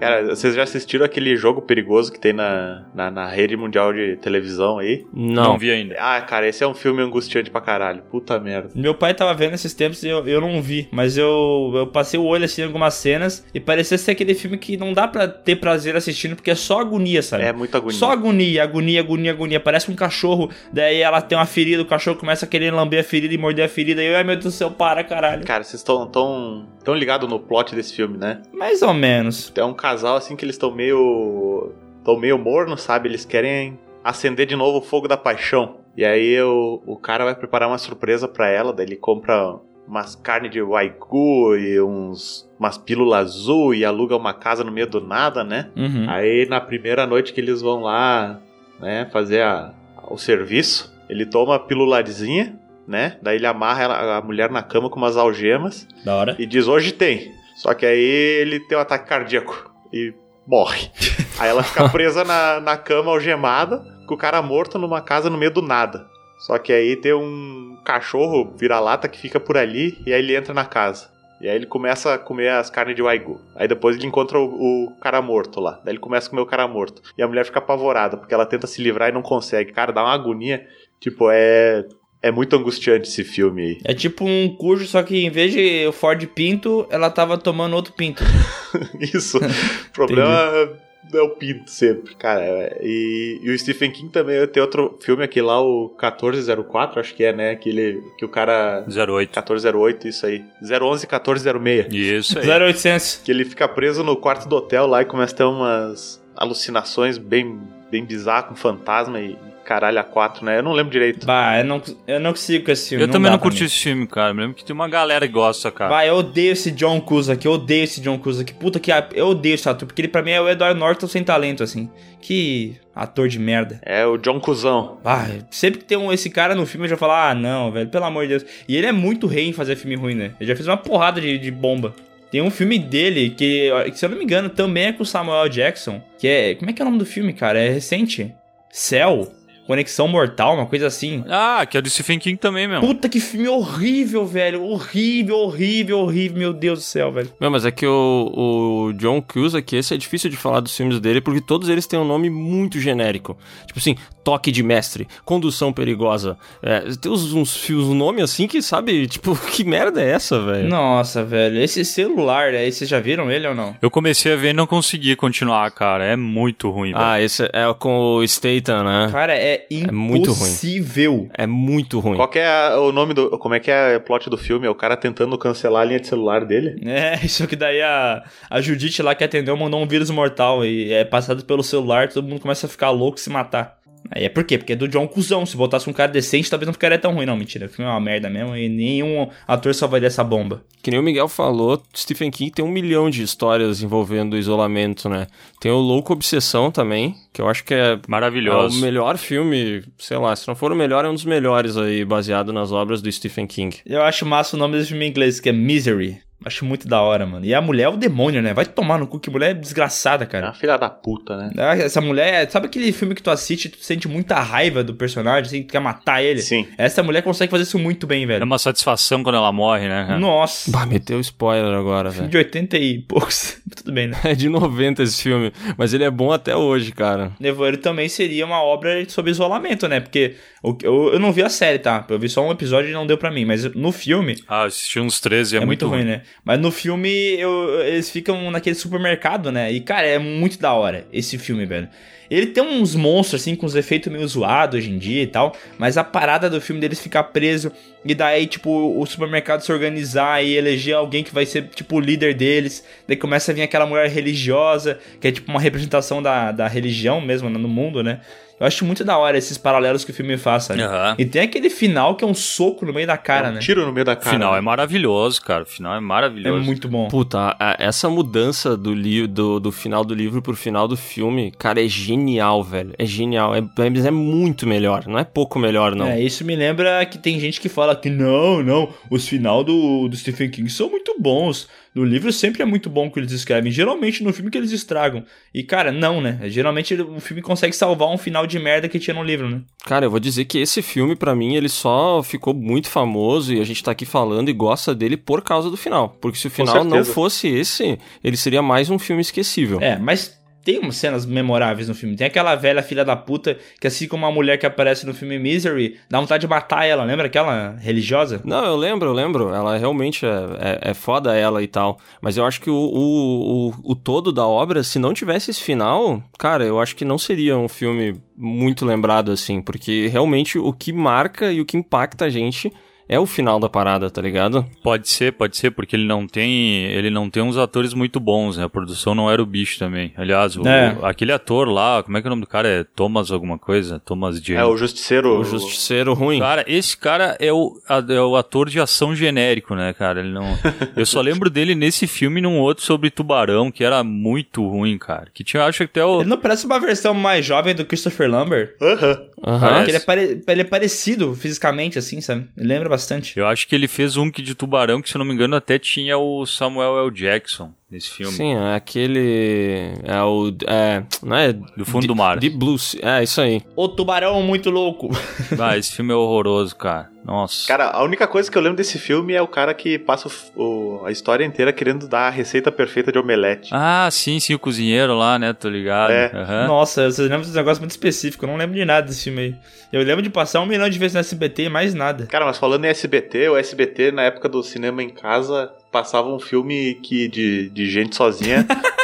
Cara, vocês já assistiram aquele jogo perigoso que tem na, na, na rede mundial de televisão aí? Não, Não. vi ainda. Ah, cara, esse é um filme angustiante pra caralho. Puta merda. Meu pai tava vendo esses tempos e eu, eu não vi, mas eu, eu passei o olho assim em algumas cenas e parecia ser aquele filme que não dá pra ter prazer assistindo porque é só agonia, sabe? É muita agonia. Só agonia, agonia, agonia, agonia. Parece um cachorro, daí ela tem uma ferida, o cachorro começa a querer lamber a ferida e morder a ferida. E eu, ai meu Deus do céu, para, caralho. Cara, vocês estão tão, tão ligados no plot desse filme, né? Mais ou menos. É um casal assim que eles estão meio. estão meio mornos, sabe? Eles querem acender de novo o fogo da paixão. E aí o, o cara vai preparar uma surpresa pra ela, daí ele compra umas carnes de waigu e uns umas pílulas azul e aluga uma casa no meio do nada, né? Uhum. Aí na primeira noite que eles vão lá, né, fazer a- o serviço, ele toma a pílulazinha, né? Daí ele amarra ela- a mulher na cama com umas algemas Da hora. e diz hoje tem. Só que aí ele tem um ataque cardíaco e morre. aí ela fica presa na, na cama algemada, com o cara morto numa casa no meio do nada. Só que aí tem um cachorro vira-lata que fica por ali e aí ele entra na casa. E aí ele começa a comer as carnes de waigu. Aí depois ele encontra o, o cara morto lá. Daí ele começa a comer o cara morto. E a mulher fica apavorada, porque ela tenta se livrar e não consegue. Cara, dá uma agonia. Tipo, é. É muito angustiante esse filme aí. É tipo um cujo, só que em vez de o Ford Pinto, ela tava tomando outro pinto. Isso. o problema é o pinto sempre. Cara, e, e o Stephen King também tem outro filme aqui lá, o 1404, acho que é, né? Aquele que o cara. 08. 1408, isso aí. 011 1406. Isso aí. 0800. Que ele fica preso no quarto do hotel lá e começa a ter umas alucinações bem, bem bizarras com fantasma e caralho a quatro, né? Eu não lembro direito. Bah, eu não, eu não consigo com esse filme. Eu também dá não curti esse filme, cara. Eu me lembro que tem uma galera que gosta, cara. Bah, eu odeio esse John Cusack, eu odeio esse John Cusack. Puta que eu odeio esse ator, porque ele pra mim é o Edward Norton sem talento, assim. Que ator de merda. É o John Cusão. Ah, sempre que tem um, esse cara no filme, eu já falo, ah, não, velho, pelo amor de Deus. E ele é muito rei em fazer filme ruim, né? Ele já fez uma porrada de, de bomba. Tem um filme dele que, que, se eu não me engano, também é com o Samuel Jackson. Que é. Como é que é o nome do filme, cara? É recente. Cell. Conexão Mortal, uma coisa assim. Ah, que é do Stephen King também, meu. Puta que filme horrível, velho. Horrível, horrível, horrível. Meu Deus do céu, velho. Não, mas é que o, o John Cusack, esse é difícil de falar dos filmes dele, porque todos eles têm um nome muito genérico. Tipo assim, toque de mestre, condução perigosa. É, tem uns, uns fios, um nome assim que, sabe, tipo, que merda é essa, velho? Nossa, velho. Esse celular, né? Vocês já viram ele ou não? Eu comecei a ver e não consegui continuar, cara. É muito ruim, velho. Ah, esse é com o Statham, né? Cara, é muito ruim. impossível. É muito ruim. Qual que é a- o nome do. Como é que é o plot do filme? É o cara tentando cancelar a linha de celular dele? É, isso que daí a, a Judite lá que atendeu mandou um vírus mortal e é passado pelo celular, todo mundo começa a ficar louco e se matar. Aí é por quê? Porque é do John Cusão. Se botasse um cara decente, talvez não ficaria tão ruim. Não, mentira. O filme é uma merda mesmo e nenhum ator salvaria essa bomba. Que nem o Miguel falou, Stephen King tem um milhão de histórias envolvendo o isolamento, né? Tem o Louco Obsessão também, que eu acho que é, é Maravilhoso. o melhor filme, sei lá, se não for o melhor, é um dos melhores aí, baseado nas obras do Stephen King. Eu acho massa o nome desse filme em inglês, que é Misery. Acho muito da hora, mano. E a mulher é o demônio, né? Vai tomar no cu, que mulher desgraçada, É cara. uma filha da puta, né? Ah, Essa mulher, sabe aquele filme que tu assiste e tu sente muita raiva do personagem, assim, tu quer matar ele? Sim. Essa mulher consegue fazer isso muito bem, É velho. uma satisfação quando ela morre, né? Nossa. Bah, meteu spoiler agora, Filme velho. de 80 e poucos. Tudo bem, né? É de 90 esse filme, mas ele é bom até hoje, cara. Nevoeiro também seria uma obra sobre isolamento, né? Porque o- eu, eu não vi a série, tá? Eu vi só um episódio e não deu pra mim. Mas no filme, Ah, assisti uns 13 e é, é, muito, ruim, né? Mas no filme, eu- eles ficam naquele supermercado, né? E, cara, é muito da hora esse filme, velho. Ele tem uns monstros, assim, com os efeitos meio zoados hoje em dia e tal. Mas a parada do filme deles ficar preso. E daí, tipo, o supermercado se organizar e eleger alguém que vai ser, tipo, o líder deles. Daí começa a vir aquela mulher religiosa, que é, tipo, uma representação da, da religião mesmo né, no mundo, né? Eu acho muito da hora esses paralelos que o filme faz, sabe? Aham. E tem aquele final que é um soco no meio da cara, É um né? tiro no meio da O cara. final né? é maravilhoso, cara. O final é É maravilhoso. muito bom. Puta, essa mudança do, li do, do final do livro pro final do filme, cara, é genial, velho. É genial. É, é, é muito melhor. Não é pouco melhor, não. É, isso me lembra que tem gente que fala que não, não, os final do, do Stephen King são muito bons. No livro sempre é muito bom o que eles escrevem. Geralmente no filme que eles estragam. E, cara, não, né? Geralmente o filme consegue salvar um final de merda que tinha no livro, né? Cara, eu vou dizer que esse filme, pra mim, ele só ficou muito famoso e a gente tá aqui falando e gosta dele por causa do final. Porque se o final não fosse esse, ele seria mais um filme esquecível. É, mas tem umas cenas memoráveis no filme. Tem aquela velha filha da puta que, assim como a mulher que aparece no filme Misery, dá vontade de matar ela. Lembra aquela religiosa? Não, eu lembro, eu lembro. Ela realmente é, é, é foda ela e tal. Mas eu acho que o, o, o, o todo da obra, se não tivesse esse final, cara, eu acho que não seria um filme muito lembrado assim. Porque realmente o que marca e o que impacta a gente é o final da parada, tá ligado? Pode ser, pode ser, porque ele não tem. Ele não tem uns atores muito bons, né? A produção não era o bicho também. Aliás, o- É. aquele ator lá, como é que é o nome do cara? É Thomas alguma coisa? Thomas Jane. É o Justiceiro. O Justiceiro ruim. Cara, esse cara é o, a- é o ator de ação genérico, né, cara? Ele não. Eu só lembro dele nesse filme e num outro sobre tubarão, que era muito ruim, cara. Que tinha, acho que até o. Ele não parece uma versão mais jovem do Christopher Lambert? Aham. Aham. Parece. Porque ele é, pare- ele é parecido fisicamente, assim, sabe? Ele lembra bastante. Eu acho que ele fez um que de tubarão, que se eu não me engano até tinha o Samuel L. Jackson nesse filme. Sim, é aquele. É o. É, não é? Do fundo do mar. De Blues. É, isso aí. O tubarão muito louco. Ah, esse filme é horroroso, cara. Nossa. Cara, a única coisa que eu lembro desse filme é o cara que passa o- o- a história inteira querendo dar a receita perfeita de omelete. Ah, sim, sim, o cozinheiro lá, né? Tô ligado. É. Aham. Nossa, vocês lembram de um negócio muito específico. Eu não lembro de nada desse filme aí. Eu lembro de passar um milhão de vezes no SBT e mais nada. Cara, mas falando em SBT, o SBT, na época do cinema em casa, passava um filme que de, de gente sozinha.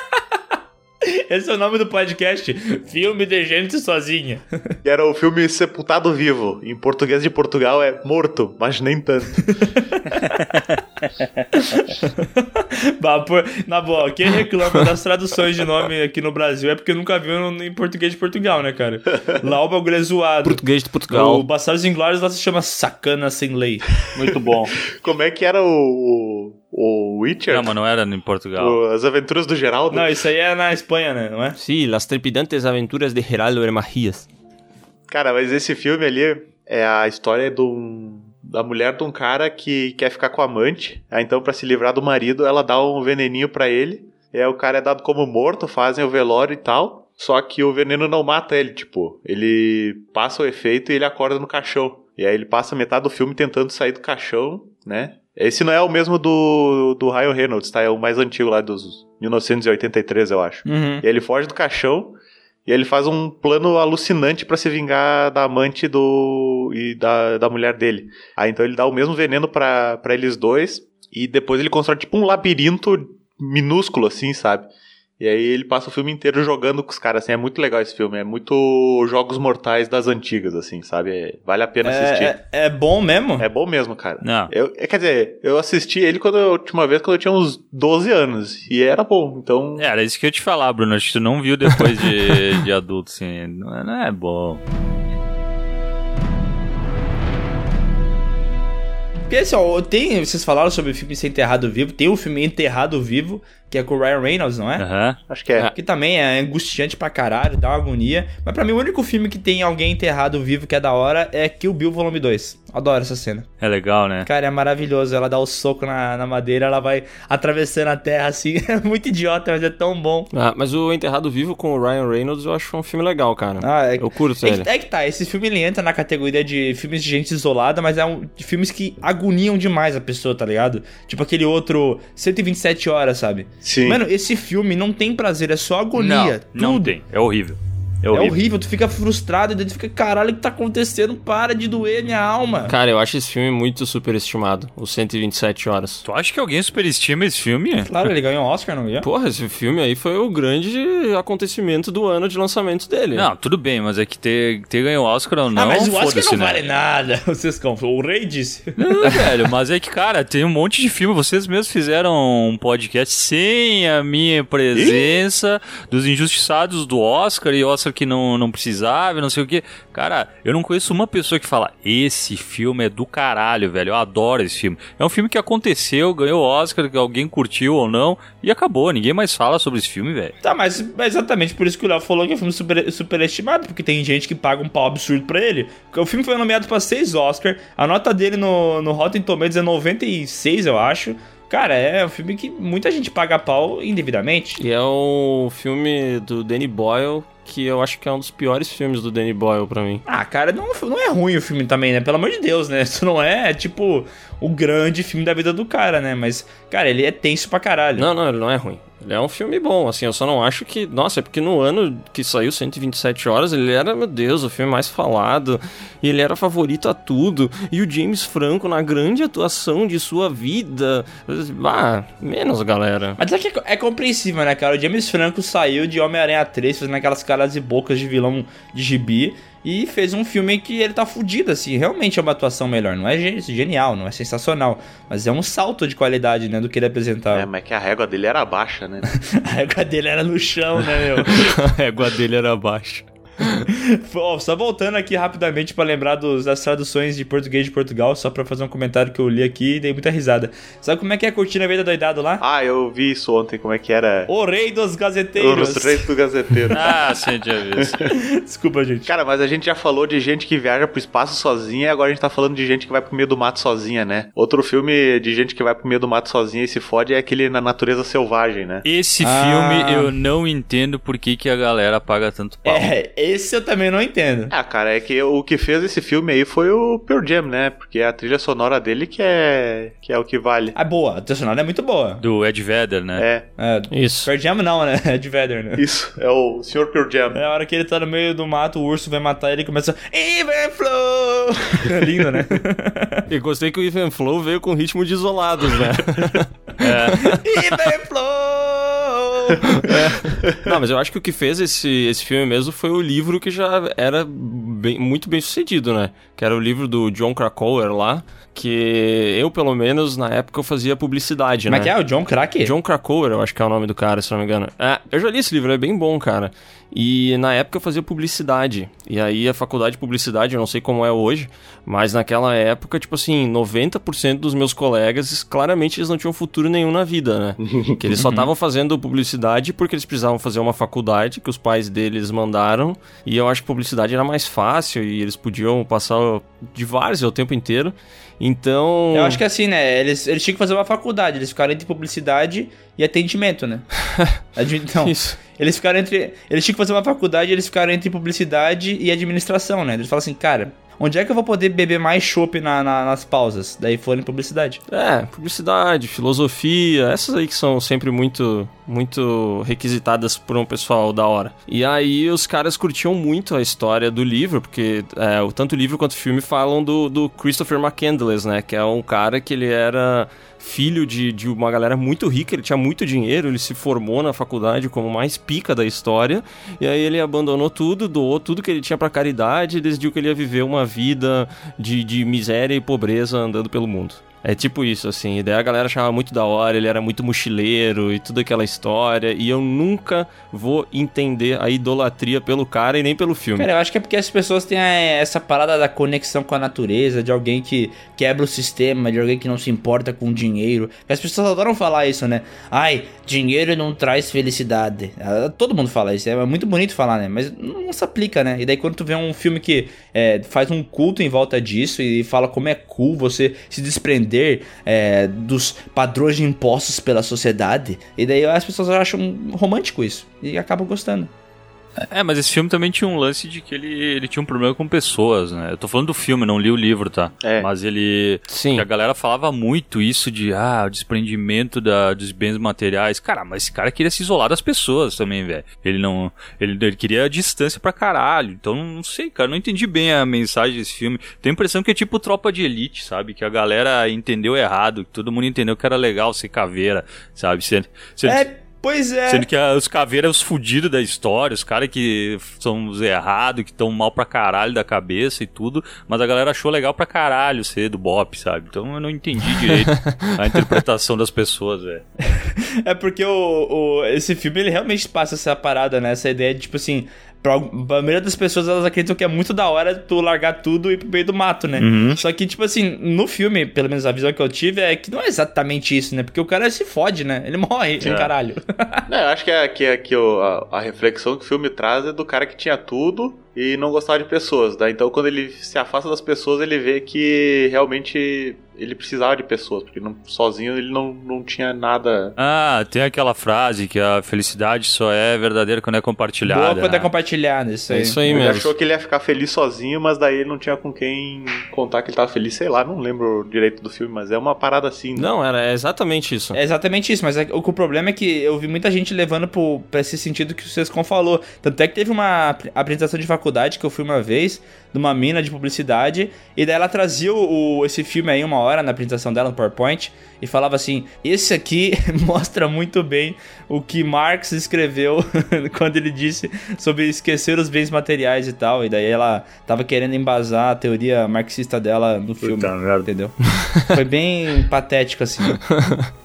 Esse é o nome do podcast. Filme de gente sozinha. que era o filme Sepultado Vivo. Em português de Portugal é morto, mas nem tanto. Bah, por- Na boa, quem reclama das traduções de nome aqui no Brasil é porque nunca viu em português de Portugal, né, cara? Lá o bagulho é zoado. Português de Portugal. O Bastardos Inglórios lá se chama Sacana Sem Lei. Muito bom. Como é que era o, o Witcher? Não, mas não era em Portugal. O- As Aventuras do Geraldo? Não, isso aí é na Espanha, né? Não é? Sí, las trepidantes aventuras de Geraldo Hermagias. Cara, mas esse filme ali é a história de um- da mulher de um cara que quer ficar com a amante. Aí então, pra se livrar do marido, ela dá um veneninho pra ele. E aí o cara é dado como morto, fazem o velório e tal. só que o veneno não mata ele, tipo, ele passa o efeito e ele acorda no caixão. E aí ele passa metade do filme tentando sair do caixão, né? Esse não é o mesmo do, do Ryan Reynolds, tá? É o mais antigo lá dos 1983, eu acho. Uhum. E ele foge do caixão e ele faz um plano alucinante pra se vingar da amante do e da, da mulher dele. Aí então ele dá o mesmo veneno pra eles dois e depois ele constrói tipo um labirinto minúsculo assim, sabe? E aí ele passa o filme inteiro jogando com os caras, assim, é muito legal esse filme, é muito Jogos Mortais das antigas, assim, sabe? É- vale a pena assistir. É, é, é bom mesmo? É bom mesmo, cara. Não. Eu, é, quer dizer, eu assisti ele quando eu, a última vez quando eu tinha uns 12 anos. E era bom, então. É, Era isso que eu te falar, Bruno. Acho que tu não viu depois de, de adulto, assim. Não é, não é bom. Porque assim, ó, tem, vocês falaram sobre o filme Ser Enterrado Vivo, tem o filme Enterrado Vivo, que é com o Ryan Reynolds, não é? Aham. Acho que é. Que também é angustiante pra caralho, dá uma agonia. Mas pra mim, o único filme que tem alguém enterrado vivo que é da hora é Kill Bill Volume 2. Adoro essa cena. É legal, né? Cara, é maravilhoso. Ela dá o soco na, na madeira, ela vai atravessando a terra assim. É muito idiota, mas é tão bom. Ah, mas o Enterrado Vivo com o Ryan Reynolds eu acho um filme legal, cara. Ah, é, Eu curto é, ele. é que tá, esse filme ele entra na categoria de filmes de gente isolada, mas é um de filmes que agoniam demais a pessoa, tá ligado? Tipo aquele outro 127 horas, sabe? Sim. Mano, esse filme não tem prazer, é só agonia. Não, não tudo. tem. É horrível. É É horrível. horrível. tu fica frustrado e daí tu fica, caralho, o que tá acontecendo? Para de doer minha alma. Cara, eu acho esse filme muito superestimado, os 127 horas. Tu acha que alguém superestima esse filme? Claro, ele ganhou um Oscar, não viu? Porra, esse filme aí foi o grande acontecimento do ano de lançamento dele. Não, tudo bem, mas é que ter, ter ganho o Oscar ou não, ah, mas o Oscar não né? vale nada. Vocês compram. O rei disse. Não, velho, mas é que, cara, tem um monte de filme. Vocês mesmos fizeram um podcast sem a minha presença dos injustiçados do Oscar e Oscar que não, não precisava, não sei o que. Cara, eu não conheço uma pessoa que fala: esse filme é do caralho, velho. Eu adoro esse filme. É um filme que aconteceu, ganhou Oscar, que alguém curtiu ou não, e acabou. Ninguém mais fala sobre esse filme, velho. Tá, mas é exatamente por isso que o Léo falou que é um filme super, superestimado, porque tem gente que paga um pau absurdo pra ele. O filme foi nomeado pra seis Oscar, a nota dele no, no Rotten Tomatoes é 96, eu acho. Cara, é um filme que muita gente paga pau indevidamente. E é um filme do Danny Boyle que eu acho que é um dos piores filmes do Danny Boyle pra mim. Ah, cara, não, não é ruim o filme também, né? Pelo amor de Deus, né? Isso não é, tipo, o grande filme da vida do cara, né? Mas, cara, ele é tenso pra caralho. Não, não, ele não é ruim. É um filme bom, assim, eu só não acho que. Nossa, é porque no ano que saiu 127 horas, ele era, meu Deus, o filme mais falado. E ele era favorito a tudo. E o James Franco na grande atuação de sua vida. Ah, menos, galera. Mas é que é, é compreensível, né, cara? O James Franco saiu de Homem-Aranha 3, fazendo aquelas caras e bocas de vilão de gibi. E fez um filme que ele tá fudido, assim. Realmente é uma atuação melhor. Não é ge- genial, não é sensacional. Mas é um salto de qualidade, né, do que ele É, apresentava. mas que a régua dele era baixa, né? A régua dele era no chão, né, meu? A régua dele era baixa. Só voltando aqui rapidamente pra lembrar dos- das traduções de português de Portugal, só pra fazer um comentário que eu li aqui e dei muita risada. Sabe como é que é a cortina veio da doidado lá? Ah, eu vi isso ontem, como é que era. O rei dos gazeteiros. Os reis do gazeteiro. Ah, sim, tinha visto. Desculpa, gente. Cara, mas a gente já falou de gente que viaja pro espaço sozinha e agora a gente tá falando de gente que vai pro meio do mato sozinha, né? Outro filme de gente que vai pro meio do mato sozinha e se fode é aquele Na Natureza Selvagem, né? Esse Ah. filme eu não entendo por que, que a galera paga tanto pau. É, esse eu também não entendo. Ah, cara, é que o que fez esse filme aí foi o Pearl Jam, né? Porque é a trilha sonora dele que é, que é o que vale. Ah, boa. A trilha sonora é muito boa. Do Ed Vedder, né? É, É, Isso. Pearl Jam não, né? É de Vedder, né? isso, é o Sr. Pearl Jam. É a hora que ele tá no meio do mato, o urso vai matar ele e começa. Even Flow! É lindo, né? E gostei que o Even Flow veio com ritmo de isolados, né? Even Flow! Não, mas eu acho que o que fez esse, esse filme mesmo foi o livro que já era bem- muito bem sucedido, né? Que era o livro do John Krakauer lá, que eu, pelo menos, na época eu fazia publicidade, Como né? é que é? O John Crack? John Krakauer, eu acho que é o nome do cara, se não me engano. É, eu já li esse livro, é bem bom, cara. E na época eu fazia publicidade. E aí a faculdade de publicidade, eu não sei como é hoje, mas naquela época, tipo assim, 90% dos meus colegas, claramente eles não tinham futuro nenhum na vida, né? que eles só estavam fazendo publicidade porque eles precisavam fazer uma faculdade que os pais deles mandaram. E eu acho que publicidade era mais fácil e eles podiam passar de várzea o tempo inteiro. Então. Eu acho que é assim, né? Eles, eles tinham que fazer uma faculdade, eles ficaram entre publicidade e atendimento, né? Então, Isso. eles ficaram entre. Eles tinham que fazer uma faculdade eles ficaram entre publicidade e administração, né? Eles falam assim, cara, onde é que eu vou poder beber mais chopp na- na- nas pausas? Daí foram em publicidade. É, publicidade, filosofia, essas aí que são sempre muito muito requisitadas por um pessoal da hora. E aí os caras curtiam muito a história do livro, porque é, tanto o livro quanto o filme falam do, do Christopher McCandless, né? Que é um cara que ele era filho de, de uma galera muito rica, ele tinha muito dinheiro, ele se formou na faculdade como mais pica da história, e aí ele abandonou tudo, doou tudo que ele tinha pra caridade e decidiu que ele ia viver uma vida de, de miséria e pobreza andando pelo mundo. É tipo isso, assim. E daí a galera achava muito da hora, ele era muito mochileiro e tudo aquela história. E eu nunca vou entender a idolatria pelo cara e nem pelo filme. Cara, eu acho que é porque as pessoas têm eh, essa parada da conexão com a natureza, de alguém que quebra o sistema, de alguém que não se importa com dinheiro. As pessoas adoram falar isso, né? Ai, dinheiro não traz felicidade. Ah, Todo mundo fala isso, é muito bonito falar, né? Mas não se aplica, né? E daí quando tu vê um filme que eh, faz um culto em volta disso e fala como é cool você se desprender eh, dos padrões impostos pela sociedade, e daí as pessoas acham romântico isso e acabam gostando. É, mas esse filme também tinha um lance de que ele, ele tinha um problema com pessoas, né? Eu tô falando do filme, não li o livro, tá? É. Mas ele. Sim. que a galera falava muito isso de, ah, o desprendimento da, dos bens materiais. Cara, mas esse cara queria se isolar das pessoas também, velho. Ele não. Ele, ele queria distância pra caralho. Então, não sei, cara, não entendi bem a mensagem desse filme. Tenho a impressão que é tipo tropa de elite, sabe? Que a galera entendeu errado, que todo mundo entendeu que era legal ser caveira, sabe? Sendo, sendo, É, pois é. Sendo que os caveiras os fudidos da história, os caras que são os errados, que estão mal pra caralho da cabeça e tudo, mas a galera achou legal pra caralho ser do Bop, sabe? Então eu não entendi direito a interpretação das pessoas, velho. É porque o, o- esse filme ele realmente passa essa parada, né? Essa ideia de tipo assim. Pra, pra maioria das pessoas elas acreditam que é muito da hora tu largar tudo e ir pro meio do mato, né? Só que, tipo assim, no filme, pelo menos a visão que eu tive é que não é exatamente isso, né? Porque o cara se fode, né? Ele morre, É. caralho. Não, eu acho que, é, que, é, que o- a, a reflexão que o filme traz é do cara que tinha tudo e não gostava de pessoas, tá? Então quando ele se afasta das pessoas, ele vê que realmente ele precisava de pessoas, porque não- sozinho ele não, não tinha nada. Ah, tem aquela frase que a felicidade só é verdadeira quando é compartilhada. Boa quando é compartilhada, isso aí. É isso aí Ele mesmo. achou que ele ia ficar feliz sozinho, mas daí ele não tinha com quem contar que ele tava feliz, sei lá, não lembro direito do filme, mas é uma parada assim. né? Não, era exatamente isso. É exatamente isso, mas é- o, o problema é que eu vi muita gente levando pro, pra esse sentido que o Sescon falou. Tanto é que teve uma ap- apresentação de faculdade que eu fui uma vez, de uma mina de publicidade, e daí ela trazia o, o- esse filme aí uma hora na apresentação dela no PowerPoint, e falava assim: esse aqui mostra muito bem o que Marx escreveu quando ele disse sobre esquecer os bens materiais e tal. E daí ela tava querendo embasar a teoria marxista dela no filme. Entendeu? Foi bem patético assim.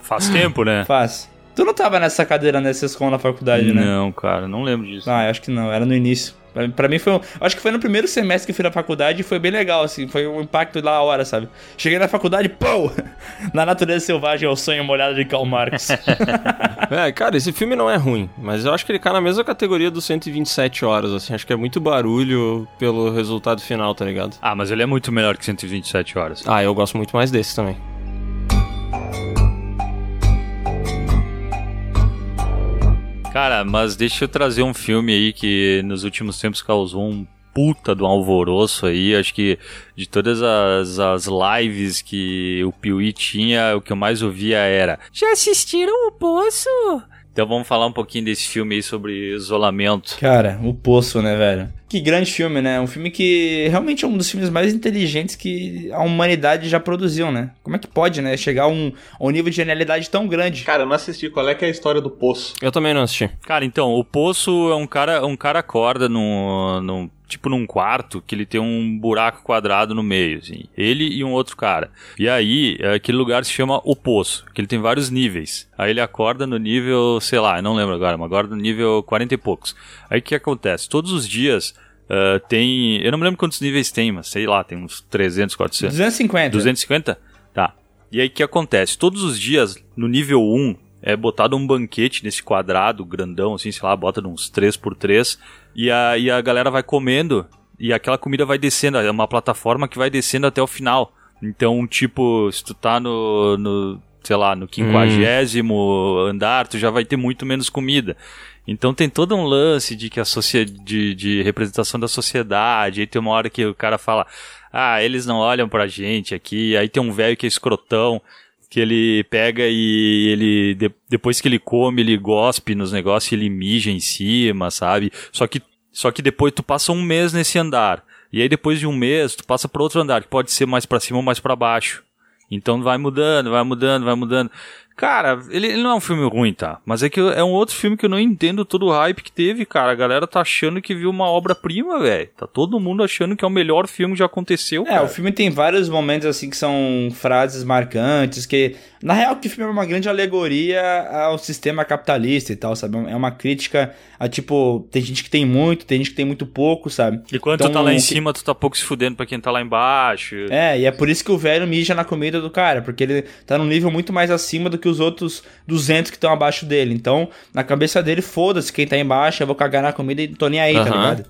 Faz tempo, né? Faz. Tu não tava nessa cadeira nessa escola na faculdade, né? Não, cara, não lembro disso. Ah, eu acho que não, era no início. Pra, mim foi. um- Acho que foi no primeiro semestre que eu fui na faculdade e foi bem legal, assim. Foi um impacto da hora, sabe? Cheguei na faculdade, pô! Na natureza selvagem é o sonho molhado de Karl Marx. É, cara, esse filme não é ruim, mas eu acho que ele cai na mesma categoria dos 127 horas, assim. Acho que é muito barulho pelo resultado final, tá ligado? Ah, mas ele é muito melhor que 127 horas. Ah, eu gosto muito mais desse também. Cara, mas deixa eu trazer um filme aí que nos últimos tempos causou um puta do alvoroço aí. Acho que de todas as, as lives que o Piuí tinha, o que eu mais ouvia era: Já assistiram o Poço? Então vamos falar um pouquinho desse filme aí sobre isolamento. Cara, o Poço, né, velho? Que grande filme, né? Um filme que realmente é um dos filmes mais inteligentes que a humanidade já produziu, né? Como é que pode, né? Chegar a um, a um nível de genialidade tão grande. Cara, eu não assisti. Qual é que é a história do poço? Eu também não assisti. Cara, então, o Poço é um cara, um cara acorda no, no tipo num quarto que ele tem um buraco quadrado no meio, assim. Ele e um outro cara. E aí, é, aquele lugar se chama o Poço, que ele tem vários níveis. Aí ele acorda no nível, sei lá, eu não lembro agora, mas agora no nível 40 e poucos. Aí o que acontece? Todos os dias ah, tem, eu não me lembro quantos níveis tem, mas sei lá, tem uns 300, 400. 250. 250? Tá. E aí o que acontece? Todos os dias, no nível 1, é botado um banquete nesse quadrado grandão, assim, sei lá, bota de uns 3x3, e a, e a galera vai comendo, e aquela comida vai descendo, é uma plataforma que vai descendo até o final. Então, tipo, se tu tá no, no sei lá, no quinquagésimo andar, tu já vai ter muito menos comida. Então tem todo um lance de que a de, de representação da sociedade, aí tem uma hora que o cara fala, ah, eles não olham pra gente aqui, aí tem um velho que é escrotão, que ele pega e ele, de- depois que ele come, ele gospe nos negócios ele mija em cima, sabe? Só que, só que depois tu passa um mês nesse andar, e aí depois de um mês tu passa pra outro andar, que pode ser mais pra cima ou mais pra baixo. Então vai mudando, vai mudando, vai mudando. Cara, ele, ele não é um filme ruim, tá? Mas é que é um outro filme que eu não entendo todo o hype que teve, cara. A galera tá achando que viu uma obra-prima, velho. Tá todo mundo achando que é o melhor filme que já aconteceu, É, cara. o filme tem vários momentos assim que são frases marcantes, que na real que o filme é uma grande alegoria ao sistema capitalista e tal, sabe? É uma crítica a tipo, tem gente que tem muito, tem gente que tem muito pouco, sabe? E quando Então, tu tá lá em que- cima, tu tá pouco se fudendo pra quem tá lá embaixo. É, e é por isso que o velho mija na comida do cara, porque ele tá num nível muito mais acima do que os outros 200 que estão abaixo dele. Então, na cabeça dele, foda-se quem tá embaixo, eu vou cagar na comida e tô nem aí, tá Aham. ligado?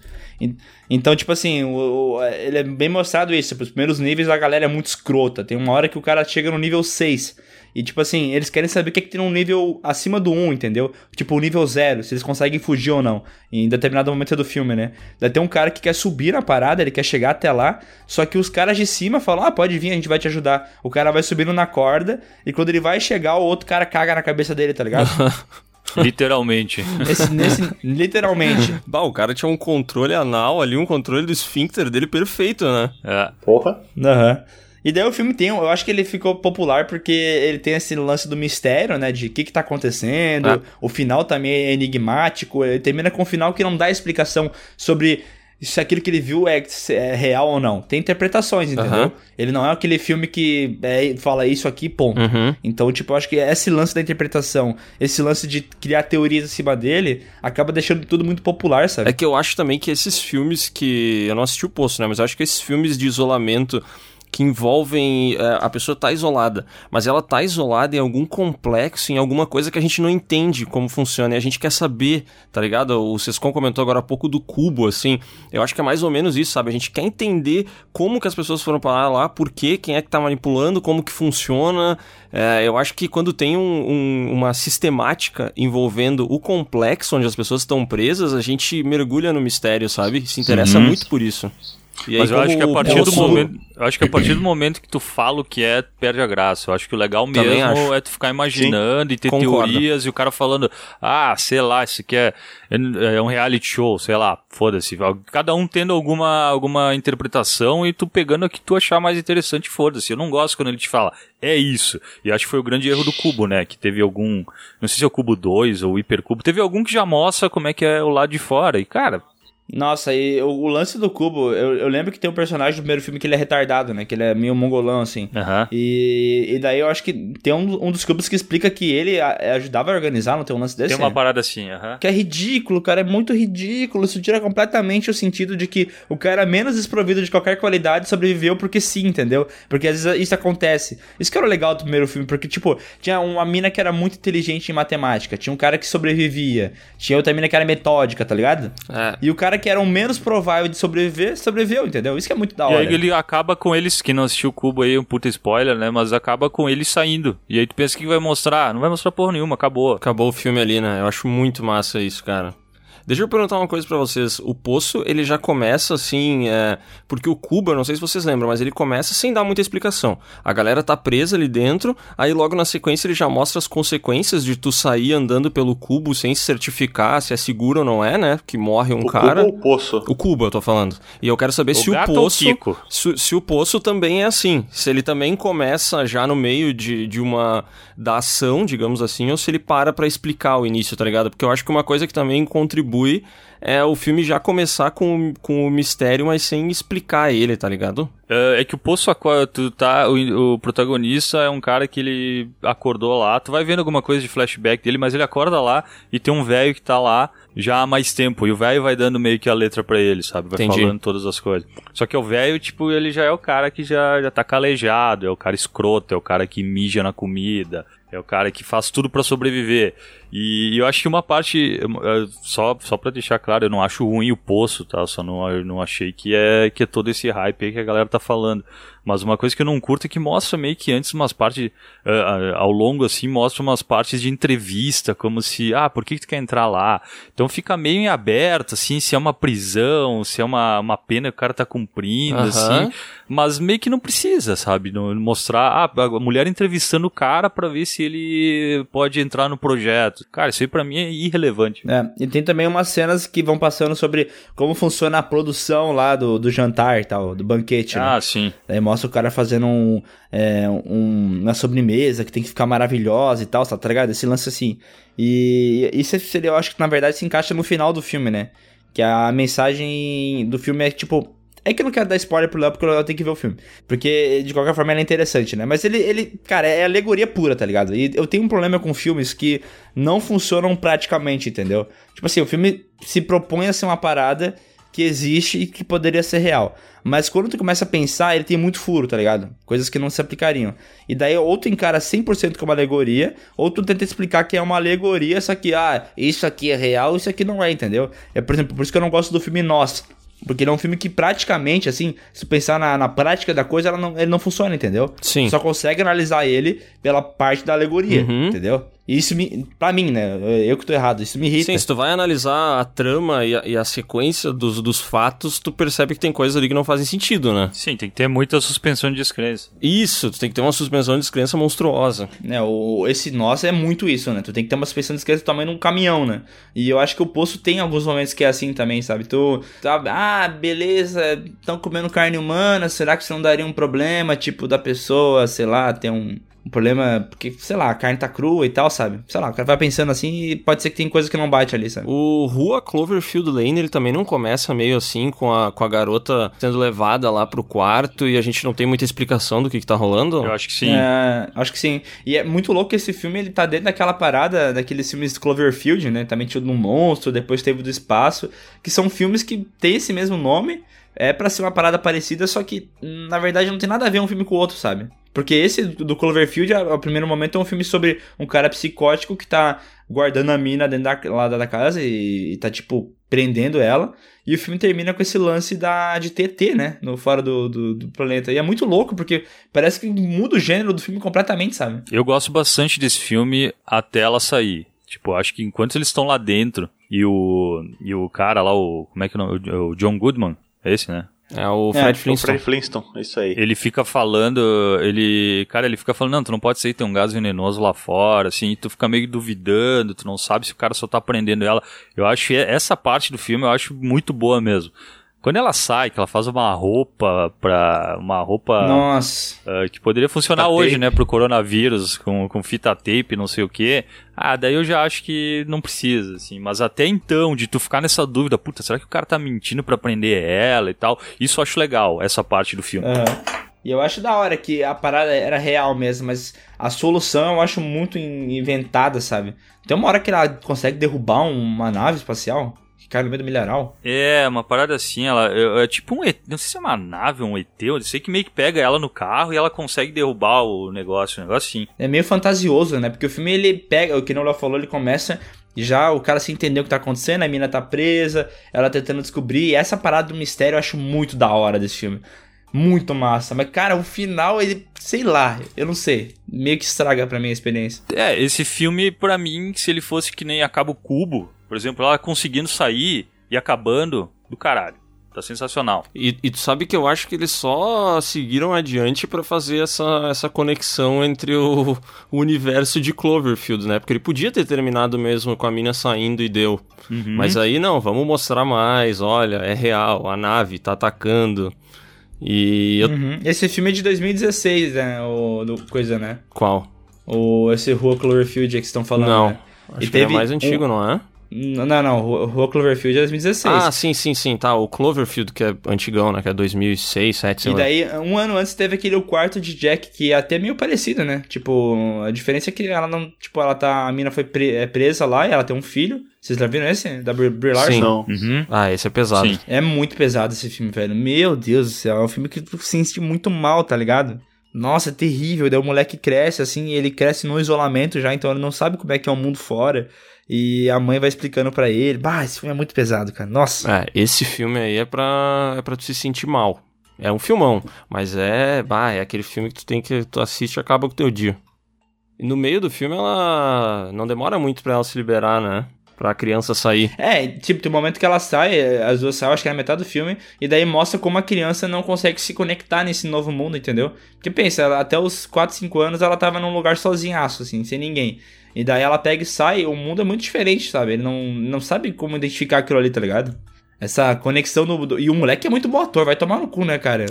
Então, tipo assim, o- o- ele é bem mostrado isso. Os primeiros níveis a galera é muito escrota. Tem uma hora que o cara chega no nível 6. E, tipo assim, eles querem saber o que, é que tem um nível acima do 1, entendeu? Tipo, o nível 0, se eles conseguem fugir ou não. Em determinado momento do filme, né? Daí tem um cara que quer subir na parada, ele quer chegar até lá. Só que os caras de cima falam: Ah, pode vir, a gente vai te ajudar. O cara vai subindo na corda. E quando ele vai chegar, o outro cara caga na cabeça dele, tá ligado? Literalmente. Esse, nesse, literalmente. Bah, o cara tinha um controle anal ali, um controle do esfíncter dele perfeito, né? É. Porra. Aham. E daí o filme tem, eu acho que ele ficou popular porque ele tem esse lance do mistério, né? De o que que tá acontecendo. É. O final também é enigmático. Ele termina com um final que não dá explicação sobre se aquilo que ele viu é, é real ou não. Tem interpretações, entendeu? Aham. Ele não é aquele filme que é, fala isso aqui, ponto. Uhum. Então, tipo, eu acho que esse lance da interpretação, esse lance de criar teorias acima dele, acaba deixando tudo muito popular, sabe? É que eu acho também que esses filmes que. Eu não assisti o Poço, né? Mas eu acho que esses filmes de isolamento que envolvem. é, a pessoa tá isolada, mas ela tá isolada em algum complexo, em alguma coisa que a gente não entende como funciona e a gente quer saber, tá ligado? O Sescon comentou agora há pouco do cubo, assim. Eu acho que é mais ou menos isso, sabe? A gente quer entender como que as pessoas foram parar lá, por quê, quem é que tá manipulando, como que funciona. É, eu acho que quando tem um- um- uma sistemática envolvendo o complexo onde as pessoas estão presas, a gente mergulha no mistério, sabe? Se interessa muito por isso. E aí, Mas eu acho que a partir do momento, acho que a partir do momento que tu fala o que é, perde a graça. Eu acho que o legal mesmo é tu ficar imaginando e ter concordo. teorias e o cara falando, ah, sei lá, isso aqui é, é um reality show, sei lá, foda-se. Cada um tendo alguma, alguma interpretação e tu pegando a que tu achar mais interessante, foda-se. Eu não gosto quando ele te fala, é isso. E acho que foi o grande erro do cubo, né? Que teve algum, não sei se é o cubo 2 ou o hipercubo, teve algum que já mostra como é que é o lado de fora. E cara, Nossa, e o, o lance do cubo, eu, eu lembro que tem um personagem do primeiro filme que ele é retardado, né? Que ele é meio mongolão, assim. aham. E, e daí eu acho que tem um, um dos cubos que explica que ele a- ajudava a organizar, não tem um lance desse? Tem uma né? parada assim, aham. Que é ridículo, cara, é muito ridículo. Isso tira completamente o sentido de que o cara menos desprovido de qualquer qualidade sobreviveu porque sim, entendeu? Porque às vezes isso acontece. Isso que era o legal do primeiro filme, porque, tipo, tinha uma mina que era muito inteligente em matemática, tinha um cara que sobrevivia, tinha outra mina que era metódica, tá ligado? É. E o cara que era o menos provável de sobreviver, sobreviveu, entendeu? Isso que é muito da E hora. aí ele acaba com eles, quem não assistiu o Cubo aí, um puta spoiler, né? Mas acaba com eles saindo. E aí tu pensa que vai mostrar? Não vai mostrar porra nenhuma, acabou. Acabou o filme ali, né? Eu acho muito massa isso, cara. Deixa eu perguntar uma coisa pra vocês. O Poço, ele já começa assim, é... porque o Cubo, eu não sei se vocês lembram, mas ele começa sem dar muita explicação. A galera tá presa ali dentro, aí logo na sequência ele já mostra as consequências de tu sair andando pelo cubo sem se certificar se é seguro ou não é, né? Que morre um o cara. cubo ou o poço? O Cubo, eu tô falando. E eu quero saber O se o o Poço. Kiko? Se, se o Poço também é assim. Se ele também começa já no meio de, de uma. da ação, digamos assim, ou se ele para pra explicar o início, tá ligado? Porque eu acho que uma coisa que também contribui é o filme já começar com, com o mistério, mas sem explicar ele, tá ligado? É, é que o Poço tu tá. O, o protagonista é um cara que ele acordou lá. Tu vai vendo alguma coisa de flashback dele, mas ele acorda lá e tem um velho que tá lá já há mais tempo. E o velho vai dando meio que a letra pra ele, sabe? Vai Entendi. falando todas as coisas. Só que o velho, tipo, ele já é o cara que já, já tá calejado, é o cara escroto, é o cara que mija na comida. É o cara que faz tudo pra sobreviver. E eu acho que uma parte, eh, só, só pra deixar claro, eu não acho ruim o poço, tá? Só não, eu não achei que é, que é todo esse hype aí que a galera tá falando. Mas uma coisa que eu não curto é que mostra meio que antes umas partes, ah, ao longo assim, mostra umas partes de entrevista, como se, ah, por que, que tu quer entrar lá? Então fica meio em aberto, assim, se é uma prisão, se é uma, uma pena que o cara tá cumprindo, Aham. assim. Mas meio que não precisa, sabe? Não- Mostrar, ah, a mulher entrevistando o cara pra ver se ele pode entrar no projeto. Cara, isso aí pra mim é irrelevante. É, e tem também umas cenas que vão passando sobre como funciona a produção lá do, do jantar e tal, do banquete. né? Ah, sim. Daí mostra o cara fazendo um, é, um- uma sobremesa que tem que ficar maravilhosa e tal, tá ligado? Esse lance assim. E isso seria, eu acho que na verdade se encaixa no final do filme, né? Que a mensagem do filme é tipo. É que eu não quero dar spoiler pro Léo porque eu tenho que ver o filme. Porque, de qualquer forma, ele é interessante, né? Mas ele, ele, cara, é alegoria pura, tá ligado? E eu tenho um problema com filmes que não funcionam praticamente, entendeu? Tipo assim, o filme se propõe a ser uma parada que existe e que poderia ser real. Mas quando tu começa a pensar, ele tem muito furo, tá ligado? Coisas que não se aplicariam. E daí ou tu encara 100% como alegoria, ou tu tenta explicar que é uma alegoria, só que, ah, isso aqui é real, isso aqui não é, entendeu? É, por exemplo, por isso que eu não gosto do filme Nós. Porque ele é um filme que praticamente, assim, se pensar na, na prática da coisa, ela não, ele não funciona, entendeu? Sim. Só consegue analisar ele pela parte da alegoria, Uhum. entendeu? Isso me. Pra mim, né? Eu que tô errado, isso me irrita. Sim, se tu vai analisar a trama e a, e a sequência dos, dos fatos, tu percebe que tem coisas ali que não fazem sentido, né? Sim, tem que ter muita suspensão de descrença. Isso, tu tem que ter uma suspensão de descrença monstruosa. né, o, esse nossa é muito isso, né? Tu tem que ter uma suspensão de tamanho de um caminhão, né? E eu acho que o Poço tem alguns momentos que é assim também, sabe? Tu, sabe, ah, beleza, estão comendo carne humana, será que isso não daria um problema, tipo, da pessoa, sei lá, ter um, um problema, porque, sei lá, a carne tá crua e tal, sabe? Sei lá, o cara vai pensando assim e pode ser que tem coisa que não bate ali, sabe? O Rua Cloverfield Lane, ele também não começa meio assim com a, com a garota sendo levada lá pro quarto e a gente não tem muita explicação do que, que tá rolando? Eu acho que sim. É, acho que sim. E é muito louco que esse filme ele tá dentro daquela parada daqueles filmes de Cloverfield, né? Também tinha o do monstro, depois teve o do espaço, que são filmes que têm esse mesmo nome. É pra ser uma parada parecida, só que na verdade não tem nada a ver um filme com o outro, sabe? Porque esse do Cloverfield, ao primeiro momento, é um filme sobre um cara psicótico que tá guardando a mina dentro da, lá da casa e, e tá, tipo, prendendo ela. E o filme termina com esse lance da, de TT, né? No, fora do, do, do planeta. E é muito louco, porque parece que muda o gênero do filme completamente, sabe? Eu gosto bastante desse filme até ela sair. Tipo, acho que enquanto eles estão lá dentro e o, e o cara lá, o. Como é que é o nome? O, John Goodman, é esse, né? É o É, Fred O Flintstone. Fred Flintstone, isso aí. Ele fica falando, ele, cara, ele fica falando, não, tu não pode sair, tem um gás venenoso lá fora, assim, e tu fica meio duvidando, tu não sabe se o cara só tá prendendo ela. Eu acho que essa parte do filme eu acho muito boa mesmo. Quando ela sai, que ela faz uma roupa pra. uma roupa Nossa. ah, que poderia funcionar Fita hoje, tape. né, pro coronavírus, com, com fita tape, não sei o que. Ah, daí eu já acho que não precisa, assim. Mas até então, de tu ficar nessa dúvida, puta, será que o cara tá mentindo pra prender ela e tal? Isso eu acho legal, essa parte do filme. Aham. E eu acho da hora que a parada era real mesmo, mas a solução eu acho muito in- inventada, sabe? Tem uma hora que ela consegue derrubar uma nave espacial cai no meio do milharal. É, uma parada assim, ela é, é tipo um ET, não sei se é uma nave ou um ET, eu sei que meio que pega ela no carro e ela consegue derrubar o negócio, um negócio assim. É meio fantasioso, né? Porque o filme ele pega, o que Léo falou, ele começa já o cara se entendeu o que tá acontecendo, a mina tá presa, ela tentando descobrir. E essa parada do mistério eu acho muito da hora desse filme. Muito massa. Mas, cara, o final, ele, sei lá, eu não sei. Meio que estraga pra mim a experiência. É, esse filme, pra mim, se ele fosse que nem Acaba o Cubo, por exemplo, ela conseguindo sair e acabando, do caralho. Tá sensacional. E, e tu sabe que eu acho que eles só seguiram adiante pra fazer essa, essa conexão entre o, o universo de Cloverfield, né? Porque ele podia ter terminado mesmo com a mina saindo e deu. Mas aí não, vamos mostrar mais, olha, é real, a nave tá atacando. E eu... Uhum. Esse filme é de 2016, né? O do coisa, né? Qual? O, esse Rua Cloverfield que vocês estão falando. não, né? acho E que é teve mais antigo, um- não é? Não, não, não. Rua Cloverfield é 2016. Ah, sim, sim, sim, tá. O Cloverfield, que é antigão, né? Que é 2006, 2007, sei E lá. daí, um ano antes, teve aquele O Quarto de Jack, que é até meio parecido, né? Tipo, a diferença é que ela não... Tipo, ela tá... A mina foi pre- é presa lá e ela tem um filho. Vocês já viram esse? Da Brie Brie Larson? Sim. Não. Uhum. Ah, esse é pesado. Sim. É muito pesado esse filme, velho. Meu Deus do céu. É um filme que tu se sente muito mal, tá ligado? Nossa, é terrível. Daí o moleque cresce, assim, e ele cresce no isolamento já, então ele não sabe como é que é o mundo fora. E a mãe vai explicando pra ele. Bah, esse filme é muito pesado, cara. Nossa. É, esse filme aí é pra, é pra tu se sentir mal. É um filmão, mas é, bah, é aquele filme que tu tem que tu assiste e acaba com o teu dia. E no meio do filme ela não demora muito pra ela se liberar, né? Pra criança sair. É, tipo, tem um momento que ela sai, as duas saem, acho que é na metade do filme, e daí mostra como a criança não consegue se conectar nesse novo mundo, entendeu? Porque pensa, ela- até os 4, 5 anos ela tava num lugar sozinhaço, assim, sem ninguém. E daí ela pega e sai, o mundo é muito diferente, sabe? Ele não, não sabe como identificar aquilo ali, tá ligado? Essa conexão no. do- E o moleque é muito bom ator, vai tomar no cu, né, cara?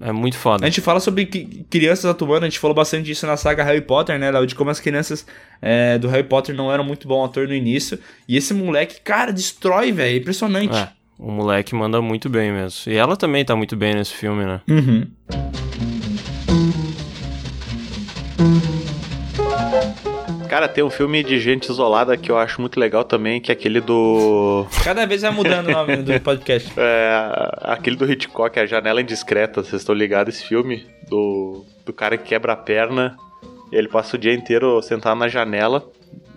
É, é muito foda. A gente fala sobre crianças atuando, a gente falou bastante disso na saga Harry Potter, né, Léo? De como as crianças é, do Harry Potter não eram muito bom ator no início. E esse moleque, cara, destrói, velho. Impressionante. É, o moleque manda muito bem mesmo. E ela também tá muito bem nesse filme, né? Uhum. Cara, tem um filme de gente isolada que eu acho muito legal também, que é aquele do. Cada vez vai mudando o nome do podcast. É, aquele do Hitchcock, A Janela Indiscreta. Vocês estão ligados esse filme? Do, do cara que quebra a perna. Ele passa o dia inteiro sentado na janela.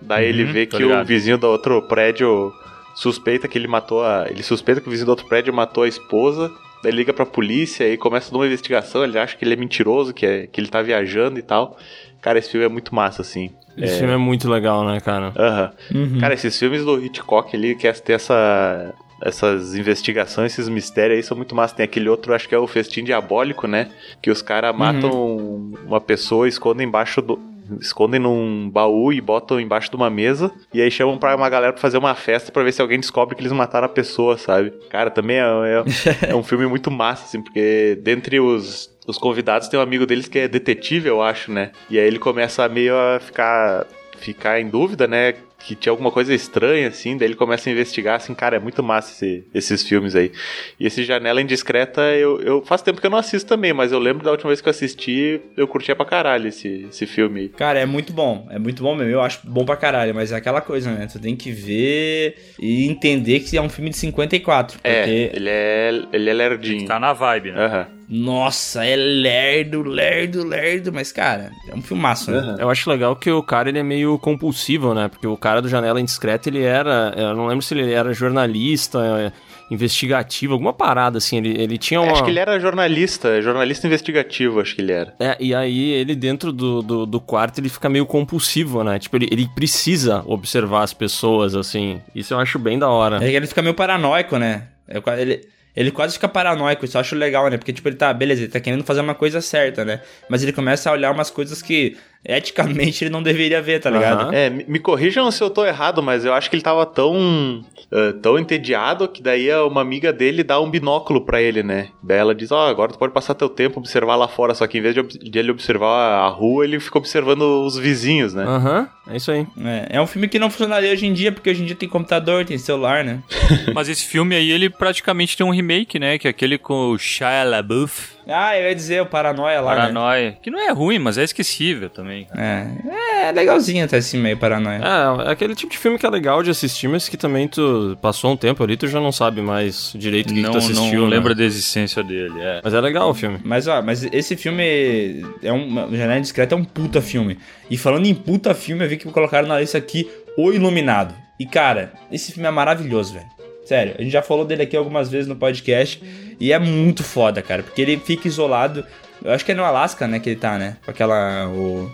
Daí ele vê que o ligado. vizinho do outro prédio suspeita que ele matou a. Ele suspeita que o vizinho do outro prédio matou a esposa. Daí liga pra polícia e começa uma investigação. Ele acha que ele é mentiroso, que, é, que ele tá viajando e tal. Cara, esse filme é muito massa, assim. Esse filme é muito legal, né, cara? Aham. Uhum. Cara, esses filmes do Hitchcock ali, que é ter essa, essas investigações, esses mistérios aí são muito massa. Tem aquele outro, acho que é o Festim Diabólico, né? Que os caras matam uma pessoa, escondem embaixo do. Escondem num baú e botam embaixo de uma mesa. E aí chamam pra uma galera pra fazer uma festa pra ver se alguém descobre que eles mataram a pessoa, sabe? Cara, também é, é, é um filme muito massa, assim, porque dentre os, os convidados tem um amigo deles que é detetive, eu acho, né? E aí ele começa a meio a ficar, ficar em dúvida, né? Que tinha alguma coisa estranha, assim, daí ele começa a investigar, assim, cara, é muito massa esse- esses filmes aí. E esse Janela Indiscreta, eu, eu faz tempo que eu não assisto também, mas eu lembro da última vez que eu assisti, eu curtia pra caralho esse, esse filme aí. Cara, é muito bom. É muito bom mesmo. Eu acho bom pra caralho. Mas é aquela coisa, né? Tu tem que ver e entender que é um filme de 54. Porque, É, ele é, ele é lerdinho. Tá na vibe, né? Aham. Nossa, é lerdo, lerdo, lerdo. Mas, cara, é um filmaço, né? Eu acho legal que o cara ele é meio compulsivo, né? Porque o cara do Janela Indiscreta, ele era. Eu não lembro se ele era jornalista, é, investigativo, alguma parada assim. Ele, ele tinha uma. Acho que ele era jornalista, jornalista investigativo, acho que ele era. É, e aí ele dentro do, do, do quarto ele fica meio compulsivo, né? Tipo, ele, ele precisa observar as pessoas, assim. Isso eu acho bem da hora. É que ele fica meio paranoico, né? É Ele, ele quase fica paranoico, isso eu acho legal, né? Porque, tipo, ele tá, beleza, ele tá querendo fazer uma coisa certa, né? Mas ele começa a olhar umas coisas que eticamente ele não deveria ver, tá ligado? Aham. É, me corrijam se eu tô errado, mas eu acho que ele tava tão, eh, tão entediado que daí uma amiga dele dá um binóculo pra ele, né? Daí ela diz, ó, agora tu pode passar teu tempo observar lá fora, só que em vez de, de ele observar a rua, ele fica observando os vizinhos, né? Aham, é isso aí. É, é um filme que não funcionaria hoje em dia, porque hoje em dia tem computador, tem celular, né? Mas esse filme aí, ele praticamente tem um remake, né? Que é aquele com o Shia LaBeouf, Ah, eu ia dizer o Paranoia lá, né? Paranoia. Que não é ruim, mas é esquecível também. cara. É, é legalzinho até assim, meio Paranoia. É, é aquele tipo de filme que é legal de assistir, mas que também tu passou um tempo ali, tu já não sabe mais direito o que, que tu assistiu. não né? lembra da existência dele, é. Mas é legal o filme. Mas, ó, mas esse filme é um. Janela Discreta é um puta filme. E falando em puta filme, eu vi que colocaram na lista aqui O Iluminado. E, cara, esse filme é maravilhoso, velho. Sério, a gente já falou dele aqui algumas vezes no podcast. E é muito foda, cara. Porque ele fica isolado. Eu acho que é no Alasca, né, que ele tá, né? Com aquela. O,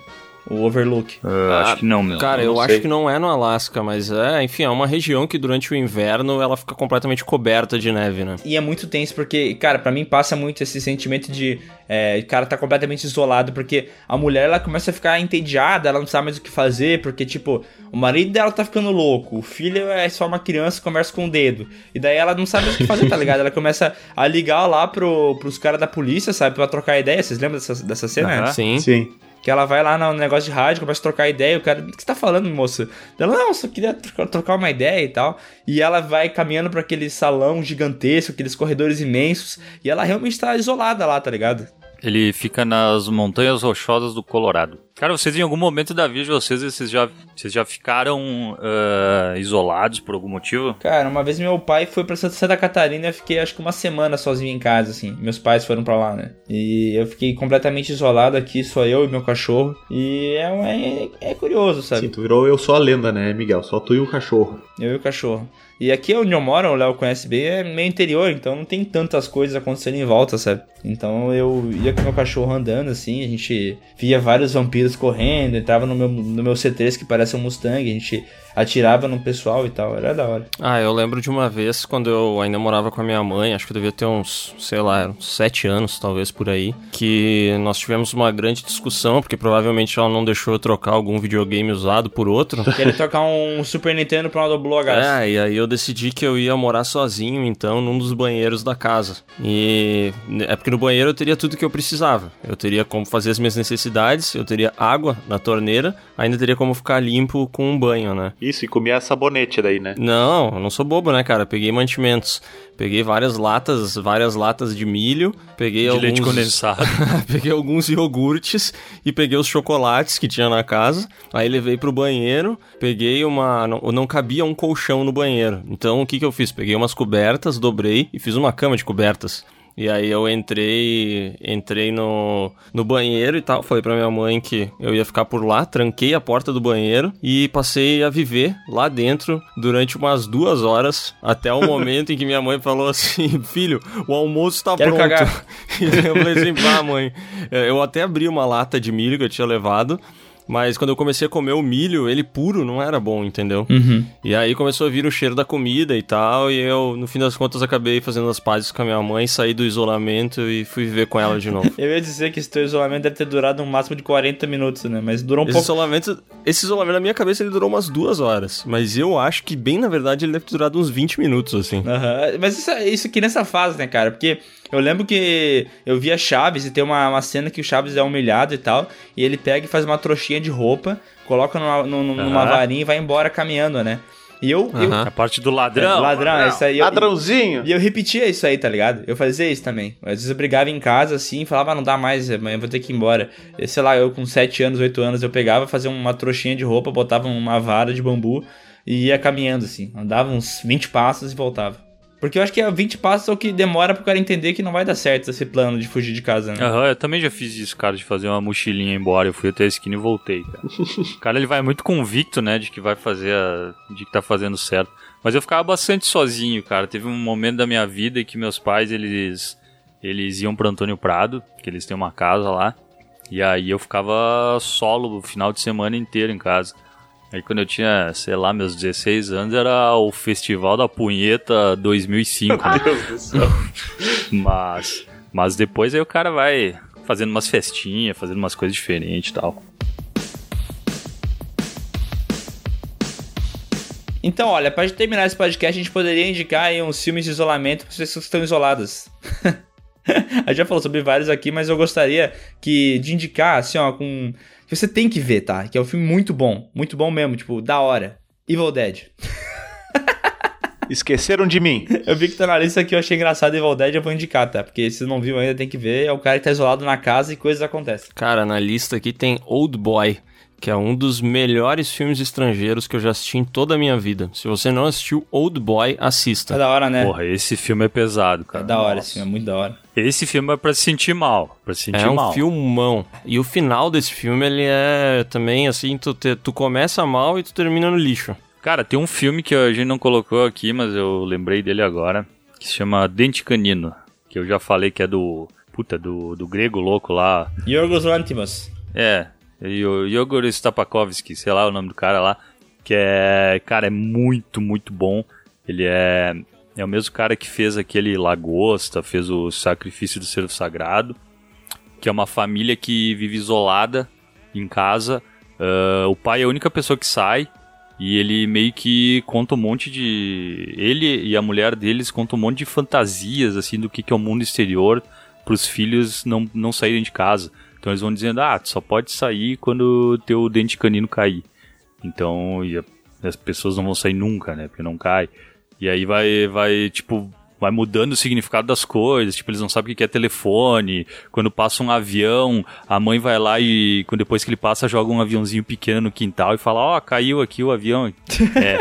o Overlook. Eu acho que não, meu. Cara, eu eu, acho sei. que não é no Alasca, mas é, enfim, é uma região que durante o inverno ela fica completamente coberta de neve, né? E é muito tenso porque, cara, pra mim passa muito esse sentimento de é, o cara tá completamente isolado, porque a mulher ela começa a ficar entediada, ela não sabe mais o que fazer, porque, tipo, o marido dela tá ficando louco, o filho é só uma criança que conversa com o dedo. E daí ela não sabe mais o que fazer, tá ligado? Ela começa a ligar lá pro, pros caras da polícia, sabe, pra trocar ideia. Vocês lembram dessa, dessa cena? Aham. Sim. Sim. Que ela vai lá no negócio de rádio, começa a trocar ideia, o cara, o que você tá falando, moça? Ela, não, só queria trocar, uma ideia e tal. E ela vai caminhando pra aquele salão gigantesco, aqueles corredores imensos, e ela realmente tá isolada lá, tá ligado? Ele fica nas montanhas rochosas do Colorado. Cara, vocês em algum momento da vida de vocês, vocês já, vocês já ficaram ah, isolados por algum motivo? Cara, uma vez meu pai foi pra Santa Catarina e eu fiquei acho que uma semana sozinho em casa, assim. Meus pais foram pra lá, né? E eu fiquei completamente isolado aqui, só eu e meu cachorro. E é, é, é curioso, sabe? Sim, tu virou eu sou a lenda, né, Miguel? Só tu e o cachorro. Eu e o cachorro. E aqui onde eu moro, o Léo conhece bem, é meio interior, então não tem tantas coisas acontecendo em volta, sabe? Então eu ia com meu cachorro andando assim, a gente via vários vampiros correndo, entrava no meu, no meu C3 que parece um Mustang, a gente atirava no pessoal e tal, era da hora. Ah, eu lembro de uma vez quando eu ainda morava com a minha mãe, acho que eu devia ter uns, sei lá, uns sete anos, talvez por aí, que nós tivemos uma grande discussão, porque provavelmente ela não deixou eu trocar algum videogame usado por outro. Queria tocar um Super Nintendo lado do Blue H. É, e aí eu decidi que eu ia morar sozinho, então, num dos banheiros da casa. E é porque no banheiro eu teria tudo que eu precisava. Eu teria como fazer as minhas necessidades, eu teria água na torneira, ainda teria como ficar limpo com um banho, né? Isso, e comia sabonete daí, né? Não, eu não sou bobo, né, cara? Peguei mantimentos. Peguei várias latas, várias latas de milho, peguei De alguns leite condensado. peguei alguns iogurtes e peguei os chocolates que tinha na casa. Aí levei pro banheiro, peguei uma. Não, não cabia um colchão no banheiro. Então o que, que eu fiz? Peguei umas cobertas, dobrei e fiz uma cama de cobertas. E aí eu entrei, entrei no, no banheiro e tal, falei pra minha mãe que eu ia ficar por lá, tranquei a porta do banheiro e passei a viver lá dentro durante umas duas horas, até o momento em que minha mãe falou assim, filho, o almoço tá Quero pronto. cagar. E eu falei assim, pá, mãe, eu até abri uma lata de milho que eu tinha levado, mas quando eu comecei a comer o milho, ele puro não era bom, entendeu? Uhum. E aí começou a vir o cheiro da comida e tal, e eu, no fim das contas, acabei fazendo as pazes com a minha mãe, saí do isolamento e fui viver com ela de novo. Eu ia dizer que esse teu isolamento deve ter durado um máximo de 40 minutos, né? Mas durou um Esse pouco. isolamento, esse isolamento na minha cabeça ele durou umas duas horas, mas eu acho que bem na verdade ele deve ter durado uns 20 minutos, assim. Aham. Mas isso, isso aqui nessa fase, né, cara? Porque eu lembro que eu via Chaves e tem uma, uma cena que o Chaves é humilhado e tal, e ele pega e faz uma trouxinha de roupa, coloca numa, num- numa Aham. varinha e vai embora caminhando, né? E eu. eu Aham. A parte do ladrão. ladrão, isso aí. eu- Ladrãozinho! E eu repetia isso aí, tá ligado? Eu fazia isso também. Às vezes eu brigava em casa assim, falava, ah, não dá mais, amanhã eu vou ter que ir embora. E, sei lá, eu com 7 anos, 8 anos, eu pegava, fazia uma trouxinha de roupa, botava uma vara de bambu e ia caminhando assim. Andava uns 20 passos e voltava. Porque eu acho que é 20 passos é o que demora pro cara entender que não vai dar certo esse plano de fugir de casa, né? Aham, eu também já fiz isso, cara, de fazer uma mochilinha embora. Eu fui até a esquina e voltei, cara. o cara, ele vai muito convicto, né, de que vai fazer a... de que tá fazendo certo. Mas eu ficava bastante sozinho, cara. Teve um momento da minha vida em que meus pais, eles... Eles iam pro Antônio Prado, que eles têm uma casa lá. E aí eu ficava solo o final de semana inteiro em casa. Aí quando eu tinha, sei lá, meus 16 anos, era o Festival da Punheta 2005, né? Meu Deus do céu. Mas, mas depois aí o cara vai fazendo umas festinhas, fazendo umas coisas diferentes e tal. Então, olha, pra gente terminar esse podcast, a gente poderia indicar aí uns filmes de isolamento para pessoas que estão isoladas. a gente já falou sobre vários aqui, mas eu gostaria que de indicar, assim, ó, com. Que você tem que ver, tá? Que é um filme muito bom. Muito bom mesmo, tipo, da hora. Evil Dead. Esqueceram de mim. Eu vi que tá na lista aqui, eu achei engraçado Evil Dead, eu vou indicar, tá? Porque se não viu ainda, tem que ver. É o cara que tá isolado na casa e coisas acontecem. Cara, na lista aqui tem Old Boy, que é um dos melhores filmes estrangeiros que eu já assisti em toda a minha vida. Se você não assistiu Old Boy, É assista. da hora, né? Porra, esse filme é pesado, é cara. da hora, Nossa. esse filme, é muito da hora. Esse filme é pra se sentir mal. Pra se sentir É um mal. filmão. E o final desse filme, ele é também assim, tu, te- tu começa mal e tu termina no lixo. Cara, tem um filme que a gente não colocou aqui, mas eu lembrei dele agora, que se chama Dente Canino. Que eu já falei que é do. Puta, do, do grego louco lá. Yorgos Lanthimos. É, e o Yogor Stapakovsky, sei lá o nome do cara lá, que é, cara, é muito, muito bom. Ele é, é o mesmo cara que fez aquele Lagosta, fez o Sacrifício do Cervo Sagrado, que é uma família que vive isolada em casa. Ah, o pai é a única pessoa que sai e ele meio que conta um monte de. Ele e a mulher deles contam um monte de fantasias, assim, do que, que é o mundo exterior para os filhos não, não saírem de casa. Então eles vão dizendo, ah, tu só pode sair quando teu dente canino cair. Então, a- as pessoas não vão sair nunca, né? Porque não cai. E aí vai, vai tipo, vai mudando o significado das coisas, tipo, eles não sabem o que é telefone, quando passa um avião, a mãe vai lá e quando depois que ele passa, joga um aviãozinho pequeno no quintal e fala, ó, caiu aqui o avião. É,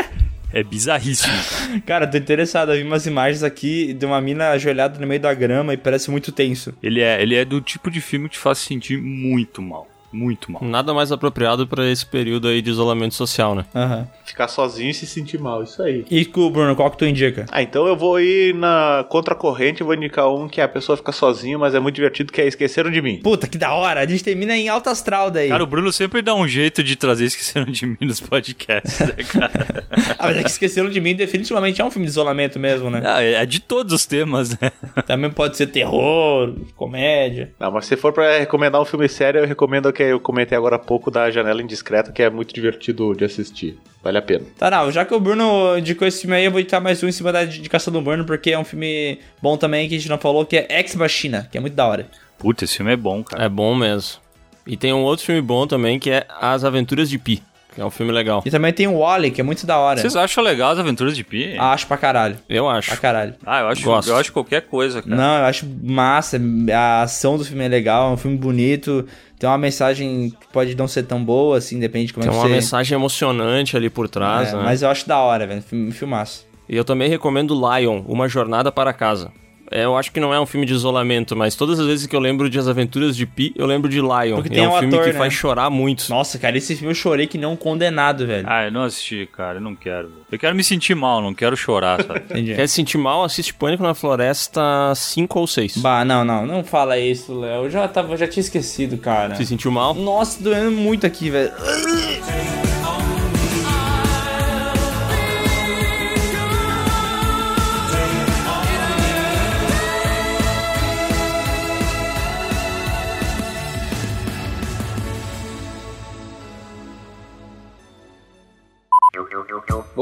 é bizarríssimo. Cara, tô interessado. Eu vi umas imagens aqui de uma mina ajoelhada no meio da grama e parece muito tenso. Ele é, ele é do tipo de filme que te faz sentir muito mal. Muito mal. Nada mais apropriado pra esse período aí de isolamento social, né? Aham. Ficar sozinho e se sentir mal, isso aí. E tu, Bruno, qual que tu indica? Ah, então eu vou ir na contracorrente e vou indicar um que a pessoa fica sozinha, mas é muito divertido, que é Esqueceram de Mim. Puta, que da hora. A gente termina em alto astral daí. Cara, o Bruno sempre dá um jeito de trazer Esqueceram de Mim nos podcasts, né, cara? Ah, mas é que Esqueceram de Mim definitivamente é um filme de isolamento mesmo, né? Ah, é de todos os temas, né? Também pode ser terror, comédia. Não, mas se for pra recomendar um filme sério, eu recomendo o que eu comentei agora há pouco da Janela Indiscreta, que é muito divertido de assistir. Vale a pena. Tá, não, já que o Bruno indicou esse filme aí, eu vou indicar mais um em cima da indicação do Bruno, porque é um filme bom também que a gente não falou, que é Ex Machina, que é muito da hora. Puta, esse filme é bom, cara. É bom mesmo. E tem um outro filme bom também que é As Aventuras de Pi, que é um filme legal. E também tem o Wally, que é muito da hora. Vocês acham legal as aventuras de Pi? Acho pra caralho. Eu acho. Pra caralho. Ah, eu acho, Gosto. eu acho qualquer coisa, cara. Não, eu acho massa. A ação do filme é legal, é um filme bonito. Tem uma mensagem que pode não ser tão boa, assim, depende de como Tem é que uma você... mensagem emocionante ali por trás, É, né? Mas eu acho da hora, velho. Filmaço. E eu também recomendo Lion, Uma Jornada para Casa. É, eu acho que não é um filme de isolamento, mas todas as vezes que eu lembro de As Aventuras de Pi, eu lembro de Lion. Porque E tem é um um filme ator, que né? faz chorar muito. Nossa, cara, esse filme eu chorei que não um condenado, velho. Ah, eu não assisti, cara. Eu não quero. Eu quero me sentir mal, não quero chorar, sabe? Entendi. Quer se sentir mal, assiste Pânico na Floresta 5 ou 6. Bah, não, não, não fala isso, Léo. Eu já, tava, já tinha esquecido, cara. Se sentiu mal? Nossa, doendo muito aqui, velho.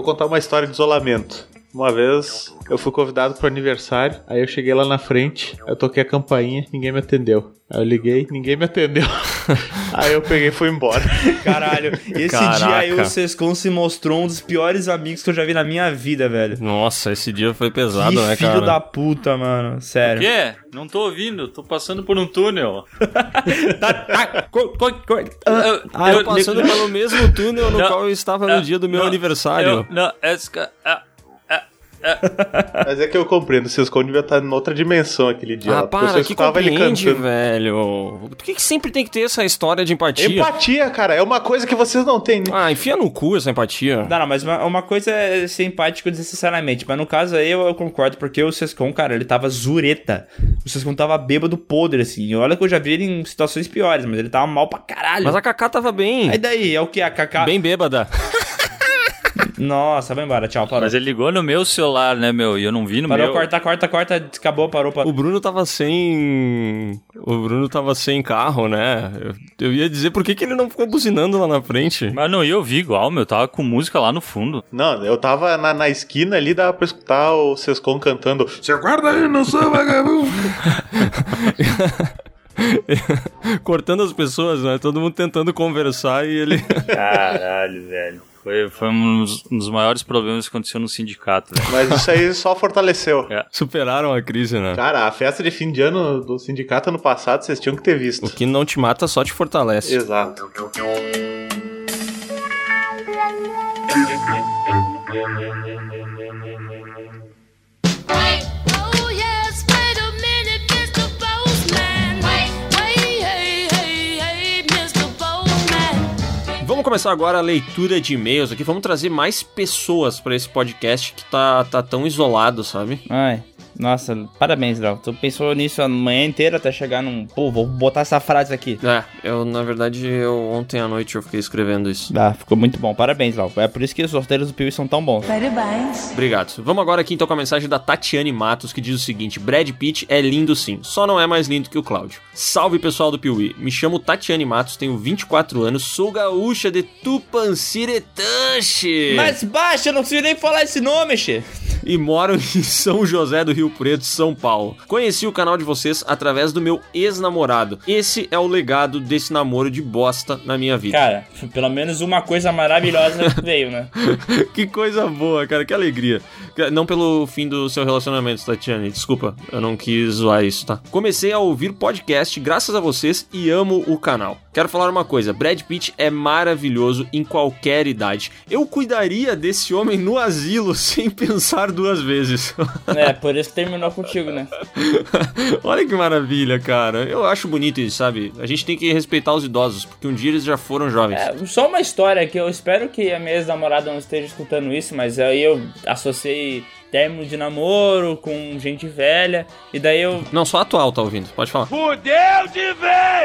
Vou contar uma história de isolamento. Uma vez eu fui convidado pro aniversário, aí eu cheguei lá na frente, eu toquei a campainha, ninguém me atendeu. Aí eu liguei, ninguém me atendeu. aí eu peguei e fui embora. Caralho, esse Caraca. dia aí o Sescon se mostrou um dos piores amigos que eu já vi na minha vida, velho. Nossa, esse dia foi pesado, que né, filho cara? da puta, mano. Sério. Quê? Não tô ouvindo, tô passando por um túnel. Ah, co- Eu- ah, Eu eu- passando pelo mesmo túnel no Não, qual eu estava no não, dia do meu não, aniversário. Eu, não, ca- ah, Mas é que eu compreendo, o Cisco devia estar em outra dimensão aquele dia. Ah, lá, porque eu para, que compreende, velho. Por que, que sempre tem que ter essa história de empatia? Empatia, cara, é uma coisa que vocês não têm. né? Ah, enfia no cu essa empatia. Não, não, mas uma, uma coisa é ser empático desnecessariamente. Mas no caso aí eu, eu concordo, porque o Sescon, cara, ele tava zureta. O Sescon tava bêbado podre, assim. E olha que eu já vi ele em situações piores, mas ele tava mal pra caralho. Mas a Kaká tava bem. Aí daí, é o que? A Kaká. Bem bêbada. Nossa, vai embora, tchau, parou. Mas ele ligou no meu celular, né, meu? E eu não vi no Parou, meu. corta, corta, corta, acabou, parou, parou. O Bruno tava sem. O Bruno tava sem carro, né? Eu, eu ia dizer por que, que ele não ficou buzinando lá na frente. Mas não ia ouvir igual, meu. Tava com música lá no fundo. Não, eu tava na, na esquina ali, dava pra escutar o Sescon cantando. Você guarda aí, não sou vagabundo. Cortando as pessoas, né? Todo mundo tentando conversar e ele. Caralho, velho. Foi, foi um, dos, um dos maiores problemas que aconteceu no sindicato, velho. Mas isso aí só fortaleceu. É. Superaram a crise, né? Cara, a festa de fim de ano do sindicato ano passado, vocês tinham que ter visto. O que não te mata só te fortalece. Exato. Vamos começar agora a leitura de e-mails aqui. Vamos trazer mais pessoas pra esse podcast que tá, tá tão isolado, sabe? Ai, nossa, parabéns, Léo. Tu pensou nisso a manhã inteira até chegar num. Pô, vou botar essa frase aqui. É, eu, na verdade, eu ontem à noite eu fiquei escrevendo isso. Ah, ficou muito bom. Parabéns, Léo. É por isso que os sorteiros do Piuí são tão bons. Obrigado. Vamos agora aqui então com a mensagem da Tatiane Matos, que diz o seguinte: Brad Pitt é lindo sim, só não é mais lindo que o Cláudio. Salve pessoal do Piuí. Me chamo Tatiane Matos, tenho 24 anos, sou gaúcha de Tupanciretanche. Mas baixa, eu não consigo nem falar esse nome, che. E moro em São José do Rio Preto, São Paulo. Conheci o canal de vocês através do meu ex-namorado. Esse é o legado desse namoro de bosta na minha vida. Cara, pelo menos uma coisa maravilhosa veio, né? que coisa boa, cara, que alegria. Não pelo fim do seu relacionamento, Tatiane, desculpa, eu não quis zoar isso, tá? Comecei a ouvir podcast graças a vocês e amo o canal. Quero falar uma coisa, Brad Pitt é maravilhoso em qualquer idade. Eu cuidaria desse homem no asilo sem pensar duas vezes. É, por isso terminou contigo, né? Olha que maravilha, cara. Eu acho bonito isso, sabe? A gente tem que respeitar os idosos, porque um dia eles já foram jovens. É, só uma história que eu espero que a minha ex-namorada não esteja escutando isso, mas aí eu associei término de namoro com gente velha, e daí eu. Não, só atual tá ouvindo, pode falar.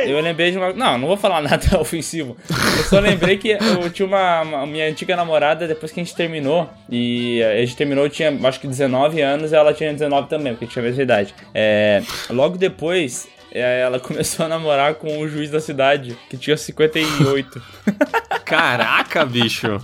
Eu lembrei de uma. Não, não vou falar nada ofensivo. Eu só lembrei que eu tinha uma, uma- minha antiga namorada, depois que a gente terminou, e a gente terminou, eu tinha acho que 19 anos, e ela tinha 19 também, porque tinha a mesma idade. É, logo depois. é, Ela começou a namorar com o juiz da cidade, que tinha 58. Caraca, bicho.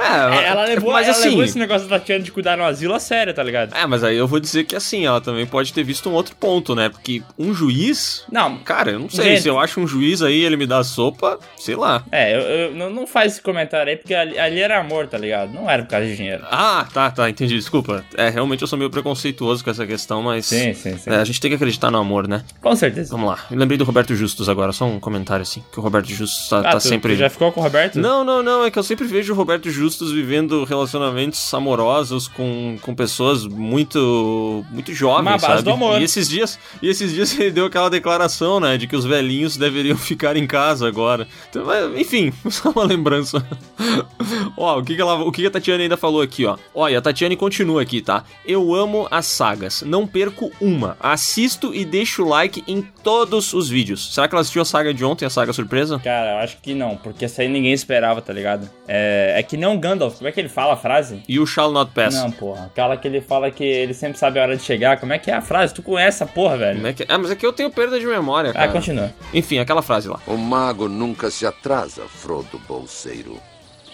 É, ela levou, mas ela assim, levou esse negócio da Tatiana de cuidar no asilo a sério, tá ligado? É, mas aí eu vou dizer que assim, ela também pode ter visto um outro ponto, né? Porque um juiz. Não, Cara, eu não sei, Gente. se eu acho um juiz aí, ele me dá sopa, sei lá. É, eu, eu- não, não faz esse comentário aí, porque ali, ali era amor, tá ligado? Não era por causa de dinheiro. Ah, tá, tá, entendi, desculpa. É, realmente eu sou meio preconceituoso com essa questão, mas. Sim, sim, sim. É, a gente tem que acreditar no amor, né? Com certeza. Vamos lá. Eu lembrei do Roberto Justus agora, só um comentário assim. Que o Roberto Justus tá, Ah, tá tu, sempre. tu já ficou com o Roberto? Não, não, não, é que eu sempre vejo o Roberto Justus vivendo relacionamentos amorosos com, com pessoas muito muito jovens, Uma base sabe? do amor. E esses dias, e esses dias ele deu aquela declaração, né, de que os velhinhos deveriam ficar em casa agora. Então, enfim, só uma lembrança. ó, o que que ela, o que que a Tatiane ainda falou aqui, ó? Olha, a Tatiane continua aqui, tá? Eu amo as sagas, não perco uma. Assisto e deixo o like em todos os vídeos. Será que ela assistiu a saga de ontem, a saga surpresa? Cara, eu acho que não, porque essa aí ninguém esperava, tá ligado? É, é que nem Gandalf, como é que ele fala a frase? You shall not pass. Não, porra. Aquela que ele fala que ele sempre sabe a hora de chegar. Como é que é a frase? Tu conhece essa porra, velho? Como é que- Ah, mas é que eu tenho perda de memória, Ah, cara. continua. Enfim, aquela frase lá. O mago nunca se atrasa, Frodo Bolseiro.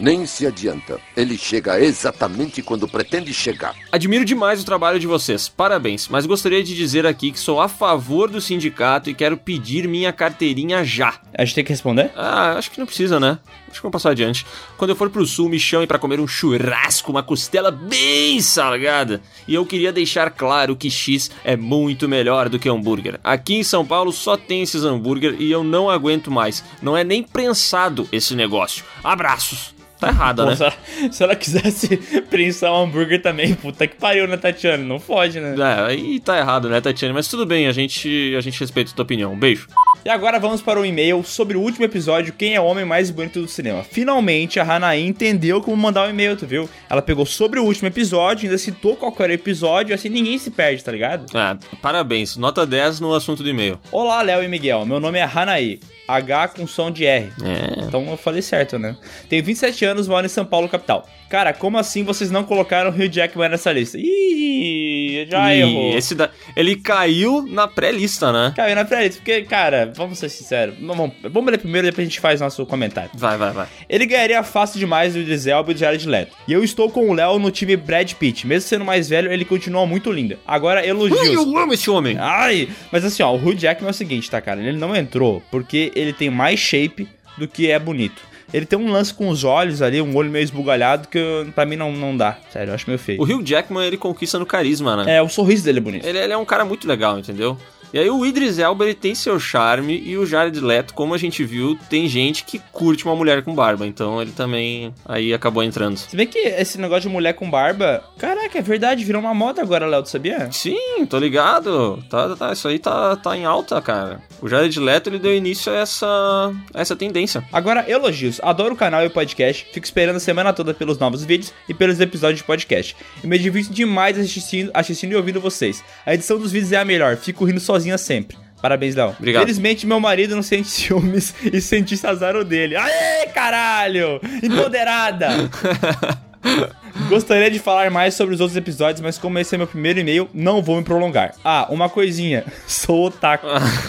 Nem se adianta. Ele chega exatamente quando pretende chegar. Admiro demais o trabalho de vocês, parabéns, mas gostaria de dizer aqui que sou a favor do sindicato e quero pedir minha carteirinha já. A gente tem que responder? Ah, acho que não precisa, né? Acho que vamos passar adiante. Quando eu for pro sul, me chame pra comer um churrasco, uma costela bem salgada. E eu queria deixar claro que X é muito melhor do que hambúrguer. Aqui em São Paulo só tem esses hambúrguer e eu não aguento mais. Não é nem prensado esse negócio. Abraços. Tá errada, Pô, né? se, ela, se ela quisesse prensar um hambúrguer também, puta que pariu, né, Tatiana? Não fode, né? É, aí tá errado, né, Tatiana? Mas tudo bem, a gente, a gente respeita a tua opinião. Beijo. E agora vamos para o e-mail sobre o último episódio, quem é o homem mais bonito do cinema. Finalmente a Hanaí entendeu como mandar o e-mail, tu viu? Ela pegou sobre o último episódio, ainda citou qual era o episódio, assim ninguém se perde, tá ligado? Ah, parabéns. Nota 10 no assunto do e-mail. Olá, Léo e Miguel, meu nome é Hanaí. H com som de R. É. Então eu falei certo, né? Tenho 27 anos, moro em São Paulo, capital. Cara, como assim vocês não colocaram o Hugh Jackman nessa lista? Ih, já E errou. esse da... Ele caiu na pré-lista, né? Caiu na pré porque, cara, vamos ser sinceros. Vamos, vamos ler primeiro, depois a gente faz nosso comentário. Vai, vai, vai. Ele ganharia fácil demais do Idris Elba e do Jared Leto. E eu estou com o Léo no time Brad Pitt. Mesmo sendo mais velho, ele continua muito lindo. Agora, elogios. eu amo esse homem. Ai, mas assim, ó, o Hugh Jackman é o seguinte, tá, cara? Ele não entrou porque ele tem mais shape do que é bonito. Ele tem um lance com os olhos ali, um olho meio esbugalhado, que eu- pra mim não, não dá. Sério, eu acho meio feio. O Hugh Jackman, ele conquista no carisma, né? É, o sorriso dele é bonito. Ele, ele é um cara muito legal, entendeu? E aí o Idris Elba, ele tem seu charme e o Jared Leto, como a gente viu, tem gente que curte uma mulher com barba, então ele também aí acabou entrando. Se bem que esse negócio de mulher com barba, caraca, é verdade, virou uma moda agora, Léo, sabia? Sim, tô ligado. Tá, tá, isso aí tá, tá em alta, cara. O Jared Leto, ele deu início a essa, a essa tendência. Agora, elogios. Adoro o canal e o podcast. Fico esperando a semana toda pelos novos vídeos e pelos episódios de podcast. E me divirto demais assistindo, assistindo e ouvindo vocês. A edição dos vídeos é a melhor. Fico rindo sozinha sempre. Parabéns, Léo. Obrigado. Felizmente, meu marido não sente ciúmes e sentisse azar o dele. Aê, caralho! Empoderada! Gostaria de falar mais sobre os outros episódios, mas como esse é meu primeiro e-mail, não vou me prolongar. Ah, uma coisinha. Sou otaku.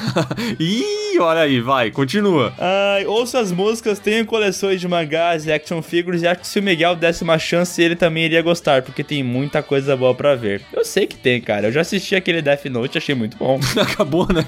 Ih, olha aí, vai, continua. Ai, ouço as músicas, tenho coleções de mangás e action figures e acho que se o Miguel desse uma chance, ele também iria gostar, porque tem muita coisa boa pra ver. Eu sei que tem, cara. Eu já assisti aquele Death Note, achei muito bom. Acabou, né?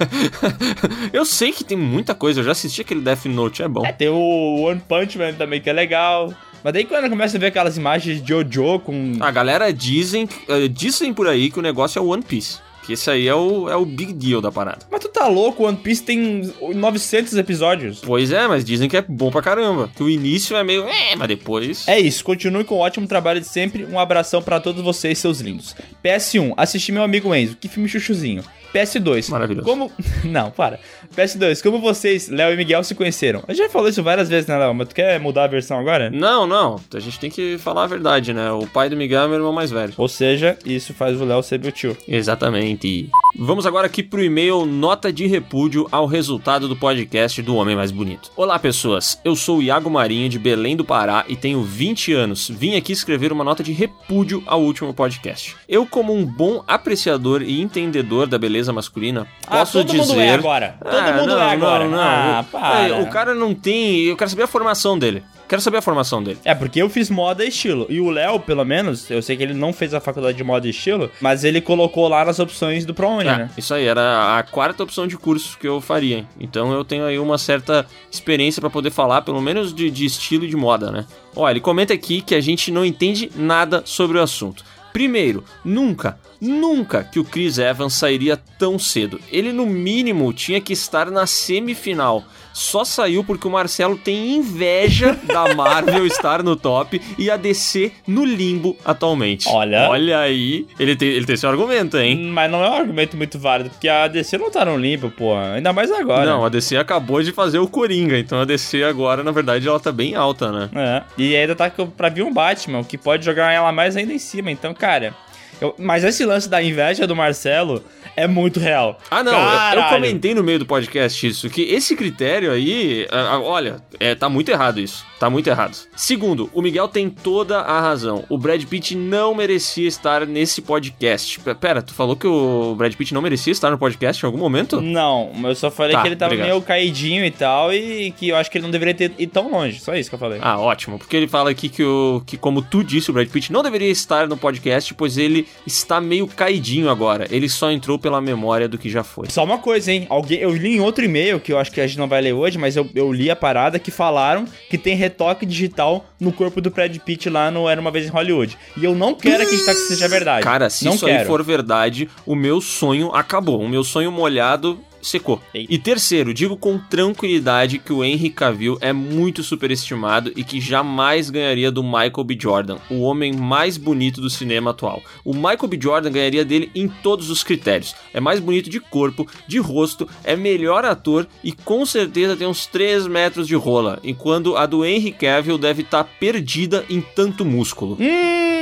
eu sei que tem muita coisa, eu já assisti aquele Death Note, é bom. É, tem o One Punch Man também, que é legal. Mas daí quando começa a ver aquelas imagens de Jojo com... A galera dizem, eh, dizem por aí que o negócio é o One Piece. Que esse aí é o, é o big deal da parada. Mas tu tá louco, One Piece tem 900 episódios. Pois é, mas dizem que é bom pra caramba. Que o início é meio. É, mas depois. É isso, continue com o ótimo trabalho de sempre. Um abração pra todos vocês, seus lindos. PS1, assisti meu amigo Enzo, que filme chuchuzinho. PS2. Maravilhoso. Como. Não, para. PS2, como vocês, Léo e Miguel, se conheceram? A gente já falou isso várias vezes, né, Léo? Mas tu quer mudar a versão agora? Não, não. A gente tem que falar a verdade, né? O pai do Miguel é meu irmão mais velho. Ou seja, isso faz o Léo ser meu tio. Exatamente. Vamos agora aqui pro e-mail nota de repúdio ao resultado do podcast do Homem Mais Bonito. Olá, pessoas. Eu sou o Iago Marinho de Belém do Pará e tenho 20 anos. Vim aqui escrever uma nota de repúdio ao último podcast. Eu, como um bom apreciador e entendedor da beleza masculina, posso ah, todo dizer. mundo é agora. Todo Ah, mundo não, é agora. Não, não. Ah, para. O cara não tem. Eu quero saber a formação dele. Quero saber a formação dele. É, porque eu fiz moda e estilo. E o Léo, pelo menos, eu sei que ele não fez a faculdade de moda e estilo, mas ele colocou lá nas opções do ProUni, É, né? isso aí, era a quarta opção de curso que eu faria. Então eu tenho aí uma certa experiência pra poder falar, pelo menos de, de estilo e de moda, né? Olha, ele comenta aqui que a gente não entende nada sobre o assunto. Primeiro, nunca, nunca que o Chris Evans sairia tão cedo. Ele, no mínimo, tinha que estar na semifinal. Só saiu porque o Marcelo tem inveja da Marvel estar no top e a DC no limbo atualmente. Olha. Olha aí, ele tem, ele tem seu argumento, hein? Mas não é um argumento muito válido, porque a DC não tá no limpo, pô. Ainda mais agora. Não, a DC acabou de fazer o Coringa, então a DC agora, na verdade, ela tá bem alta, né? É. E ainda tá pra vir um Batman, que pode jogar ela mais ainda em cima. Então, cara. Eu- mas esse lance da inveja do Marcelo é muito real. Ah, não, eu- eu, comentei no meio do podcast isso, que esse critério aí, olha, é, tá muito errado isso, tá muito errado. Segundo, o Miguel tem toda a razão, o Brad Pitt não merecia estar nesse podcast. Pera, tu falou que o Brad Pitt não merecia estar no podcast em algum momento? Não, eu só falei Tá, que ele tava obrigado. meio caidinho e tal, e que eu acho que ele não deveria ter ido tão longe. Só isso que eu falei. Ah, ótimo, porque ele fala aqui que, o, que, como tu disse, o Brad Pitt não deveria estar no podcast, pois ele está meio caidinho agora. Ele só entrou pela memória do que já foi. Só uma coisa, hein? Alguém, eu li em outro e-mail, que eu acho que a gente não vai ler hoje, mas eu, eu li a parada que falaram que tem retoque digital no corpo do Brad Pitt lá no Era Uma Vez em Hollywood. E eu não quero acreditar que isso seja verdade. Cara, se não isso quero. aí for verdade, o meu sonho acabou. O meu sonho molhado secou. E terceiro, digo com tranquilidade que o Henry Cavill é muito superestimado e que jamais ganharia do Michael B. Jordan, o homem mais bonito do cinema atual. O Michael B. Jordan ganharia dele em todos os critérios. É mais bonito de corpo, de rosto, é melhor ator e com certeza tem uns 3 metros de rola, enquanto a do Henry Cavill deve estar perdida em tanto músculo. Hum,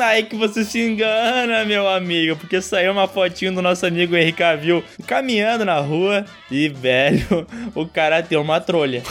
aí que você se engana, meu amigo, porque saiu uma fotinho do nosso amigo Henrique Cavill caminhando na rua e, velho, o cara tem uma trolha.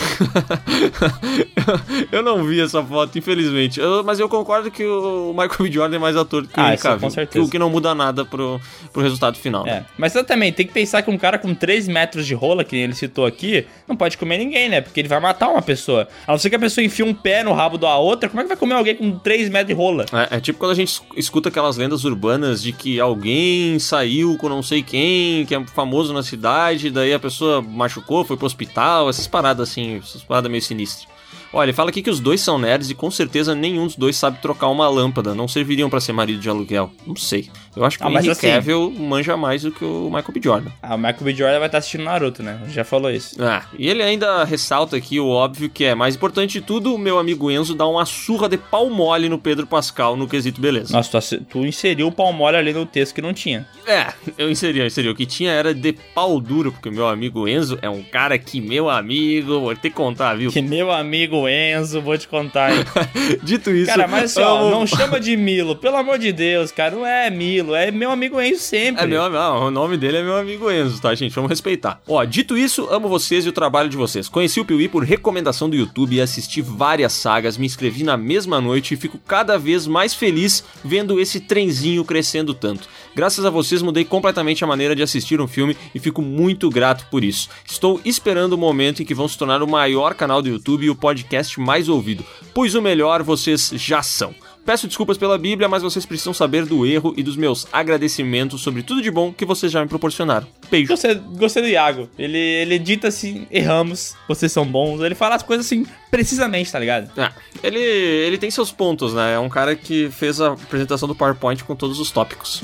eu não vi essa foto, infelizmente. Eu- mas eu concordo que o Michael B. Jordan é mais ator que o Ah, Henry isso Cavill. com certeza. O que não muda nada pro, pro resultado final. É, né? mas você também tem que pensar que um cara com 3 metros de rola, que ele citou aqui, não pode comer ninguém, né? Porque ele vai matar uma pessoa. A não ser que a pessoa enfie um pé no rabo da outra, como é que vai comer alguém com 3 metros de rola? É, é tipo quando a gente es- escuta aquelas lendas urbanas de que alguém saiu com não sei quem, que é famoso na cidade, daí a pessoa machucou, foi pro hospital, essas paradas assim, essas paradas meio sinistras. Olha, ele fala aqui que os dois são nerds e com certeza nenhum dos dois sabe trocar uma lâmpada. Não serviriam pra ser marido de aluguel. Não sei. Eu acho que Ah, o Henry assim- Cavill manja mais do que o Michael B. Jordan. Ah, o Michael B. Jordan vai estar assistindo Naruto, né? Já falou isso. Ah, e ele ainda ressalta aqui o óbvio que é mais importante de tudo, o meu amigo Enzo dá uma surra de pau mole no Pedro Pascal no quesito beleza. Nossa, tu, tu inseriu o pau mole ali no texto que não tinha. É, eu inseri, eu inseri. O que tinha era de pau duro, porque o meu amigo Enzo é um cara que, meu amigo, vou te contar, viu? Que meu amigo amigo Enzo, vou te contar? Dito isso, Cara, mas assim, ó, amo- não chama de Milo, pelo amor de Deus, cara. Não é Milo, é meu amigo Enzo sempre. É meu, ah, o nome dele é meu amigo Enzo, tá, gente? Vamos respeitar. Ó, dito isso, amo vocês e o trabalho de vocês. Conheci o Piuí por recomendação do YouTube e assisti várias sagas, me inscrevi na mesma noite e fico cada vez mais feliz vendo esse trenzinho crescendo tanto. Graças a vocês mudei completamente a maneira de assistir um filme e fico muito grato por isso. Estou esperando o momento em que vão se tornar o maior canal do YouTube e o podcast mais ouvido, pois o melhor vocês já são. Peço desculpas pela Bíblia, mas vocês precisam saber do erro e dos meus agradecimentos sobre tudo de bom que vocês já me proporcionaram. Beijo. Gostei, gostei do Iago. Ele, ele dita assim, erramos, vocês são bons. Ele fala as coisas assim, precisamente, tá ligado? Ah, ele, ele tem seus pontos, né? É um cara que fez a apresentação do PowerPoint com todos os tópicos.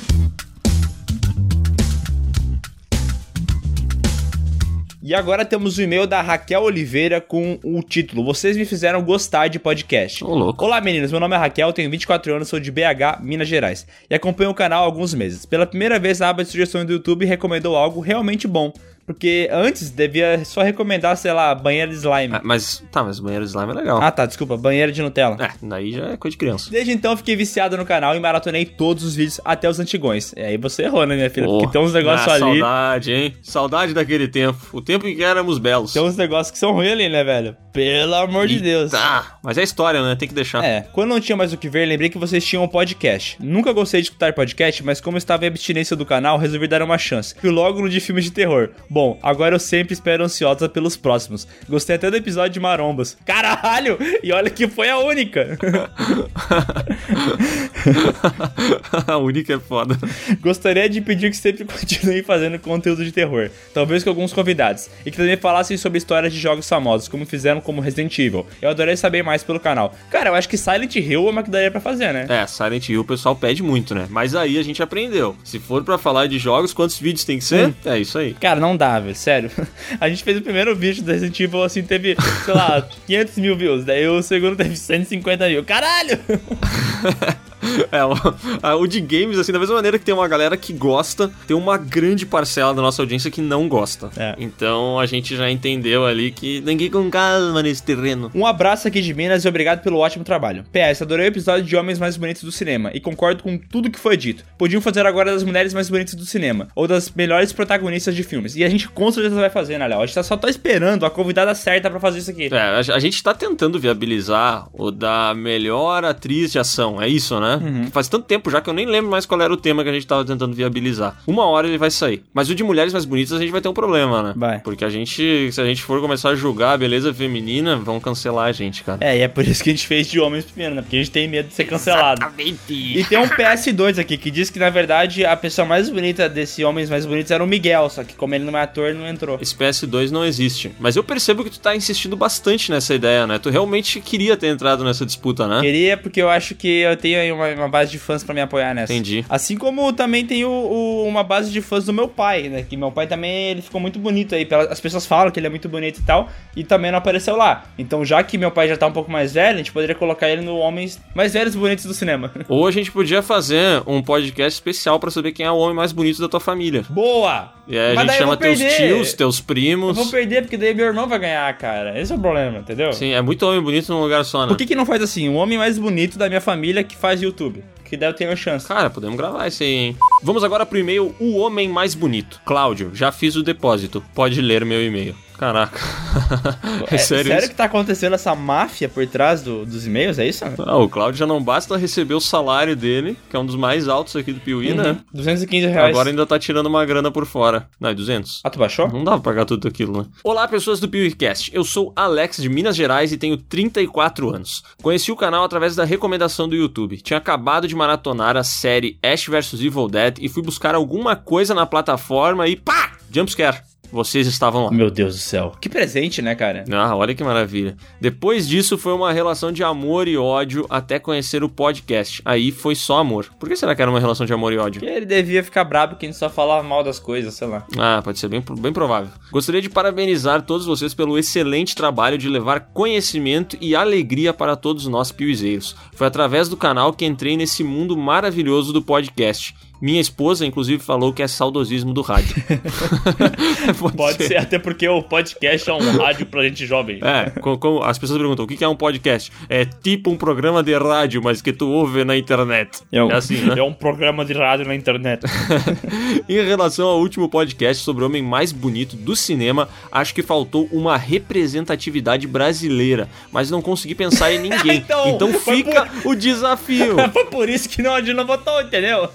E agora temos o e-mail da Raquel Oliveira com o título Vocês me fizeram gostar de podcast. Ô. Olá meninos, meu nome é Raquel, tenho 24 anos, sou de BH, Minas Gerais. E acompanho o canal há alguns meses. Pela primeira vez na aba de sugestões do YouTube recomendou algo realmente bom. Porque antes devia só recomendar, sei lá, banheira de slime. Ah, mas, tá, mas banheiro de slime é legal. Ah tá, desculpa, banheira de Nutella. É, daí já é coisa de criança. Desde então fiquei viciado no canal e maratonei todos os vídeos até os antigões. E aí você errou, né, minha filha? Porque tem uns negócios ah, ali. Saudade, hein? Saudade daquele tempo. O tempo em que éramos belos. Tem uns negócios que são ruins ali, né, velho? Pelo amor de Deus. Tá, mas é história, né? Tem que deixar. É, quando não tinha mais o que ver, lembrei que vocês tinham um podcast. Nunca gostei de escutar podcast, mas como estava em abstinência do canal, resolvi dar uma chance. Fui logo no de filmes de terror. Bom, agora eu sempre espero ansiosa pelos próximos. Gostei até do episódio de Marombas. Caralho! E olha que foi a única. a única é foda. Gostaria de pedir que sempre continuem fazendo conteúdo de terror, talvez com alguns convidados, e que também falassem sobre histórias de jogos famosos, como fizeram como Resident Evil. Eu adoraria saber mais pelo canal. Cara, eu acho que Silent Hill é uma que daria pra fazer, né? É, Silent Hill o pessoal pede muito, né? Mas aí a gente aprendeu. Se for pra falar de jogos, quantos vídeos tem que ser? É isso aí. Cara, não dá, sério. A gente fez o primeiro vídeo do Resident Evil, assim, teve, sei lá, 500 mil views. Daí o segundo teve 150 mil. Caralho! É, o de games, assim, da mesma maneira que tem uma galera que gosta, tem uma grande parcela da nossa audiência que não gosta. É. Então a gente já entendeu ali que ninguém com calma nesse terreno. Um abraço aqui de Minas e obrigado pelo ótimo trabalho. PS, adorei o episódio de Homens Mais Bonitos do Cinema e concordo com tudo que foi dito. Podiam fazer agora das mulheres mais bonitas do cinema, ou das melhores protagonistas de filmes. E a gente com certeza vai fazer, né, Léo? A gente tá- só tá esperando a convidada certa pra fazer isso aqui. É, a, a gente tá tentando viabilizar o da melhor atriz de ação, é isso, né? Uhum. Faz tanto tempo já que eu nem lembro mais qual era o tema que a gente tava tentando viabilizar. Uma hora ele vai sair. Mas o de mulheres mais bonitas a gente vai ter um problema, né? Vai. Porque a gente, se a gente for começar a julgar a beleza feminina, vão cancelar a gente, cara. É, e é por isso que a gente fez de homens primeiro, né? Porque a gente tem medo de ser cancelado. E tem um PS2 aqui que diz que, na verdade, a pessoa mais bonita desse Homens Mais Bonitos era o Miguel, só que como ele não é ator, não entrou. Esse PS2 não existe. Mas eu percebo que tu tá insistindo bastante nessa ideia, né? Tu realmente queria ter entrado nessa disputa, né? Queria, porque eu acho que eu tenho aí uma, uma base de fãs pra me apoiar nessa. Entendi. Assim como também tenho o- uma base de fãs do meu pai, né? Que meu pai também ele ficou muito bonito aí. As pessoas falam que ele é muito bonito e tal, e também não apareceu lá. Então, já que meu pai já tá um pouco mais velho, a gente poderia colocar ele no Homens Mais Velhos e Bonitos do Cinema. Ou a gente podia fazer um podcast especial pra saber quem é o homem mais bonito da tua família. Boa! E aí a Mas gente daí eu chama teus perder. tios, teus Eu primos. vou perder, porque daí meu irmão vai ganhar, cara. Esse é o problema, entendeu? Sim, é muito homem bonito num lugar só, né? Por que, que não faz assim? O homem mais bonito da minha família que faz YouTube. Que daí eu tenho chance. Cara, podemos gravar isso aí, hein? Vamos agora pro e-mail O Homem Mais Bonito. Cláudio, já fiz o depósito. Pode ler meu e-mail. Caraca. é, É, sério, isso? que tá acontecendo essa máfia por trás do- dos e-mails? É isso? Ah, o Cláudio já não basta receber o salário dele, que é um dos mais altos aqui do Piuí, né? Uhum. 215 reais. Agora ainda tá tirando uma grana por fora. Não, é 200? Ah, tu baixou? Não dá pra pagar tudo aquilo, né? Olá, pessoas do PewCast. Eu sou Alex de Minas Gerais e tenho 34 anos. Conheci o canal através da recomendação do YouTube. Tinha acabado de maratonar a série Ash vs Evil Dead e fui buscar alguma coisa na plataforma e pá! Jumpscare. Vocês estavam lá. Meu Deus do céu. Que presente, né, cara? Ah, olha que maravilha. Depois disso foi uma relação de amor e ódio até conhecer o podcast. Aí foi só amor. Por que será que era uma relação de amor e ódio? Que ele devia ficar brabo que a gente só falava mal das coisas, sei lá. Ah, pode ser bem, bem provável. Gostaria de parabenizar todos vocês pelo excelente trabalho de levar conhecimento e alegria para todos nós piuizeiros. Foi através do canal que entrei nesse mundo maravilhoso do podcast. Minha esposa, inclusive, falou que é saudosismo do rádio. Pode, Pode ser, até porque o podcast é um rádio pra gente jovem. É, co- como as pessoas perguntam, o que é um podcast? É tipo um programa de rádio, mas que tu ouve na internet. É um, É assim, né? é um programa de rádio na internet. Em relação ao último podcast sobre o homem mais bonito do cinema, acho que faltou uma representatividade brasileira, mas não consegui pensar em ninguém. Então, então fica o desafio. Foi por isso que não, votou, entendeu?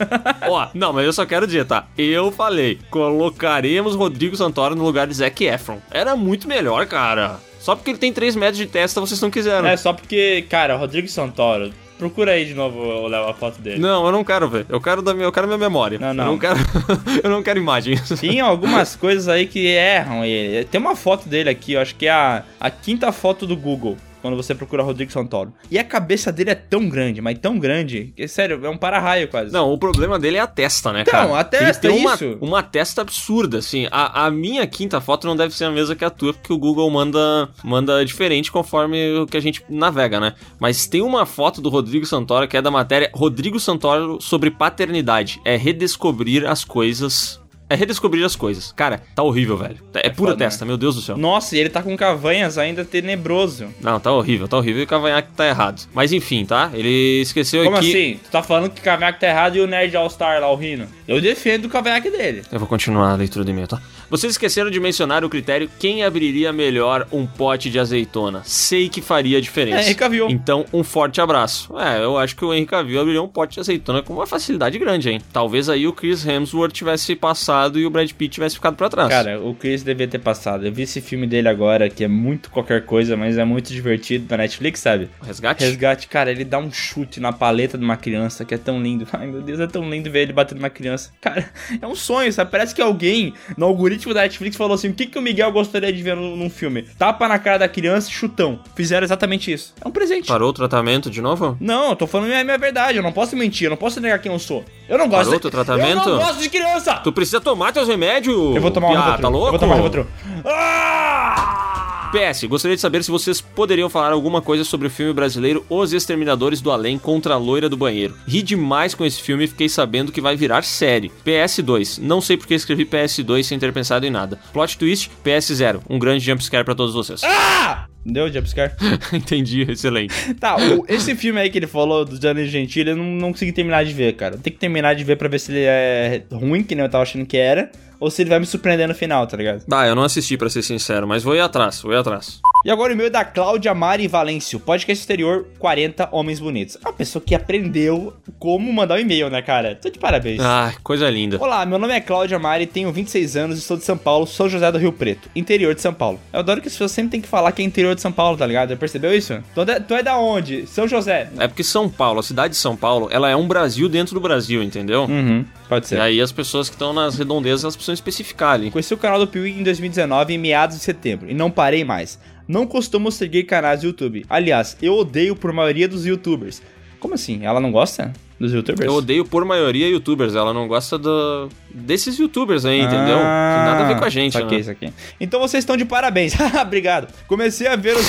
Ó, não, mas eu só quero dizer, tá? Eu falei, colocaremos Rodrigo Santoro no lugar de Zac Efron. Era muito melhor, cara. Só porque ele tem 3 metros de testa, vocês não quiseram. É só porque, cara, Rodrigo Santoro, procura aí de novo, Léo, a foto dele. Não, eu não quero ver. Eu quero da minha, eu quero minha memória. Não, não. Eu não quero, eu não quero imagens. Tem algumas coisas aí que erram ele. Tem uma foto dele aqui, eu acho que é a, a quinta foto do Google. Quando você procura Rodrigo Santoro. E a cabeça dele é tão grande, mas tão grande, que, sério, é um para-raio quase. Não, o problema dele é a testa, né, Então, cara? a testa, Ele tem uma, isso. uma testa absurda, assim. A, a minha quinta foto não deve ser a mesma que a tua, porque o Google manda, manda diferente conforme o que a gente navega, né? Mas tem uma foto do Rodrigo Santoro que é da matéria Rodrigo Santoro sobre paternidade. É redescobrir as coisas. É redescobrir as coisas. Cara, tá horrível, velho. É, pura foda, testa, meu Deus do céu. Nossa, e ele tá com cavanhas ainda tenebroso. Não, tá horrível, tá horrível e o cavanhaque tá errado. Mas enfim, tá? Ele esqueceu Como aqui. assim? Tu tá falando que o cavanhaque tá errado e o Nerd All-Star lá, o Rino? Eu defendo o cavanhaque dele. Eu vou continuar a leitura do e-mail, tá? Vocês esqueceram de mencionar o critério quem abriria melhor um pote de azeitona. Sei que faria diferença. É, Henry Cavill. Então, um forte abraço. É, eu acho que o Henry Cavill abriria um pote de azeitona com uma facilidade grande, hein? Talvez aí o Chris Hemsworth tivesse passado e o Brad Pitt tivesse ficado pra trás. Cara, o Chris devia ter passado. Eu vi esse filme dele agora, que é muito qualquer coisa, mas é muito divertido na Netflix, sabe? Resgate? Resgate, cara, ele dá um chute na paleta de uma criança que é tão lindo. Ai, meu Deus, é tão lindo ver ele batendo numa criança. Cara, é um sonho, sabe? Parece que alguém no algoritmo da Netflix falou assim: o que, que o Miguel gostaria de ver num, num filme? Tapa na cara da criança e chutão. Fizeram exatamente isso. É um presente. Parou o tratamento de novo? Não, eu tô falando a minha verdade. Eu não posso mentir, eu não posso negar quem eu sou. Eu não gosto Parou de... teu tratamento? Eu não gosto de criança! Tu precisa tomar teus remédios. Eu vou tomar um Rivotril. tá louco? Eu vou tomar um Rivotril. Ah! PS, gostaria de saber se vocês poderiam falar alguma coisa sobre o filme brasileiro Os Exterminadores do Além contra a Loira do Banheiro. Ri demais com esse filme e fiquei sabendo que vai virar série. PS2, não sei porque escrevi PS2 sem ter pensado em nada. Plot twist, PS0, um grande jumpscare pra todos vocês. Ah! Deu jumpscare? Entendi, excelente. Tá, o- esse filme aí que ele falou do Danny Gentili, eu não, não consegui terminar de ver, cara. Tem que terminar de ver pra ver se ele é ruim, que nem eu tava achando que era, ou se ele vai me surpreender no final, tá ligado? Bah, eu não assisti pra ser sincero, mas vou ir atrás, vou ir atrás. E agora o e-mail da Cláudia Mari Valêncio, podcast exterior 40 Homens Bonitos. Uma pessoa que aprendeu como mandar um e-mail, né, cara? Tô de parabéns. Ah, coisa linda. Olá, meu nome é Cláudia Mari, tenho 26 anos e sou de São Paulo, São José do Rio Preto, interior de São Paulo. Eu adoro que as pessoas sempre têm que falar que é interior de São Paulo, tá ligado? Percebeu isso? Tu é, tu é da onde? São José. É porque São Paulo, a cidade de São Paulo, ela é um Brasil dentro do Brasil, entendeu? Uhum, pode E ser. aí as pessoas que estão nas redondezas, elas precisam especificar ali. Conheci o canal do Piuí em 2019, em meados de setembro, e não parei mais. Não costumo seguir canais do YouTube. Aliás, eu odeio por maioria dos youtubers. Como assim? Ela não gosta dos youtubers? Eu odeio por maioria youtubers, ela não gosta do... desses youtubers aí, entendeu? Ah, Tem nada a ver com a gente, saquei, né? saquei. Então vocês estão de parabéns. Obrigado. Comecei a ver os.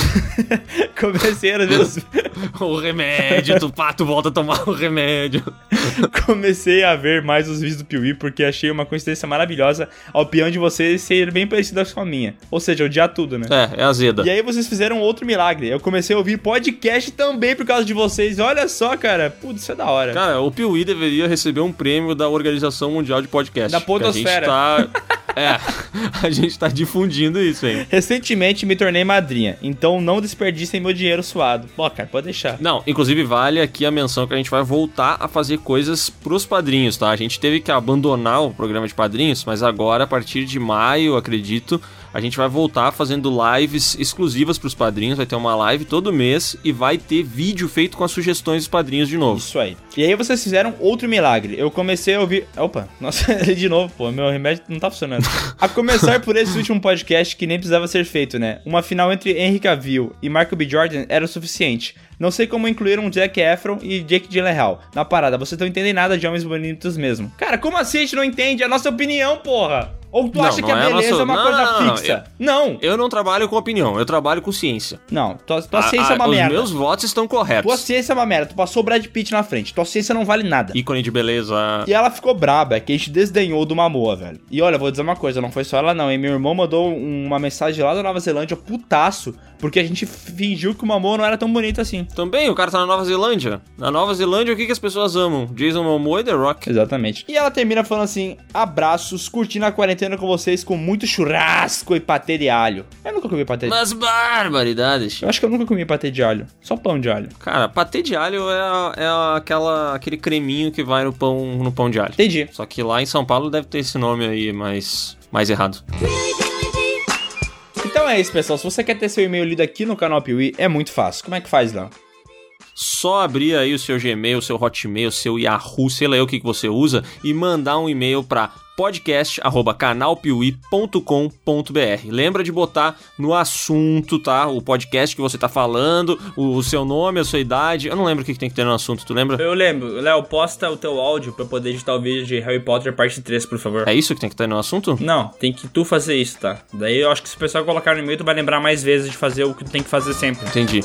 Comecei a ver os. o remédio, tu, pá, tu volta a tomar o remédio. Comecei a ver mais os vídeos do Piuí porque achei uma coincidência maravilhosa a opinião de vocês ser bem parecida com a minha. Ou seja, odiar tudo, né? É, é azeda. E aí vocês fizeram outro milagre. Eu comecei a ouvir podcast também por causa de vocês. Olha só, cara. Putz, isso é da hora. Cara, o Piuí deveria receber um prêmio da Organização Mundial de Podcast. Da porque podosfera. A gente tá... é, a gente tá difundindo isso, hein? Recentemente me tornei madrinha, então não desperdicem meu dinheiro suado. Pô, cara, pode deixar. Não, inclusive vale aqui a menção que a gente vai voltar a fazer coisas pros padrinhos, tá? A gente teve que abandonar o programa de padrinhos, mas agora, a partir de maio, acredito, a gente vai voltar fazendo lives exclusivas pros padrinhos. Vai ter uma live todo mês e vai ter vídeo feito com as sugestões dos padrinhos de novo. Isso aí. E aí vocês fizeram outro milagre. Eu comecei a ouvir. Opa, nossa, de novo, pô, meu remédio não tá funcionando. a começar por esse último podcast que nem precisava ser feito, né? Uma final entre Henry Cavill e Michael B. Jordan era o suficiente. Não sei como incluíram Jack Efron e Jake Gyllenhaal na parada. Vocês não entendem nada de homens bonitos mesmo. Cara, como assim a gente não entende? É a nossa opinião, porra! Ou tu Não, acha não que a é beleza nossa- é uma não, coisa fixa? Não, Eu não trabalho com opinião, eu trabalho com ciência. não. Tua, tua A- ciência é a- uma os merda. meus votos estão corretos. Tua ciência é uma merda. Tu passou o Brad Pitt na frente. Tua ciência não vale nada. Ícone de beleza. E ela ficou braba, que a gente desdenhou do Mamoa, velho. E olha, vou dizer uma coisa, não foi só ela não, hein? Meu irmão mandou uma mensagem lá da Nova Zelândia, putaço, porque a gente fingiu que o Mamoa não era tão bonito assim. Também, o cara tá na Nova Zelândia. Na Nova Zelândia, o que, que as pessoas amam? Jason Momoa e The Rock. Exatamente. E ela termina falando assim: abraços, curtindo a quarentena com vocês com muito churrasco e patê de alho. Eu nunca comi patê de Mas barbaridades. Eu acho que eu nunca comi patê de alho. Só pão de alho. Cara, patê de alho é, é aquela, aquele creminho que vai no pão, no pão de alho. Entendi. Só que lá em São Paulo deve ter esse nome aí mais, mais errado. Então é isso, pessoal. Se você quer ter seu e-mail lido aqui no canal Piuí, é muito fácil. Como é que faz, Léo? Só abrir aí o seu Gmail, seu Hotmail, seu Yahoo, sei lá o que, que você usa, e mandar um e-mail para podcast@canalpiuí.com.br. Lembra de botar no assunto, tá? O podcast que você tá falando, o, o seu nome, a sua idade. Eu não lembro o que, que tem que ter no assunto, tu lembra? Eu lembro. Léo, posta o teu áudio pra eu poder editar o vídeo de Harry Potter parte 3, por favor. É isso que tem que ter no assunto? Não, tem que tu fazer isso, tá? Daí eu acho que se o pessoal colocar no e-mail, tu vai lembrar mais vezes de fazer o que tu tem que fazer sempre. Entendi.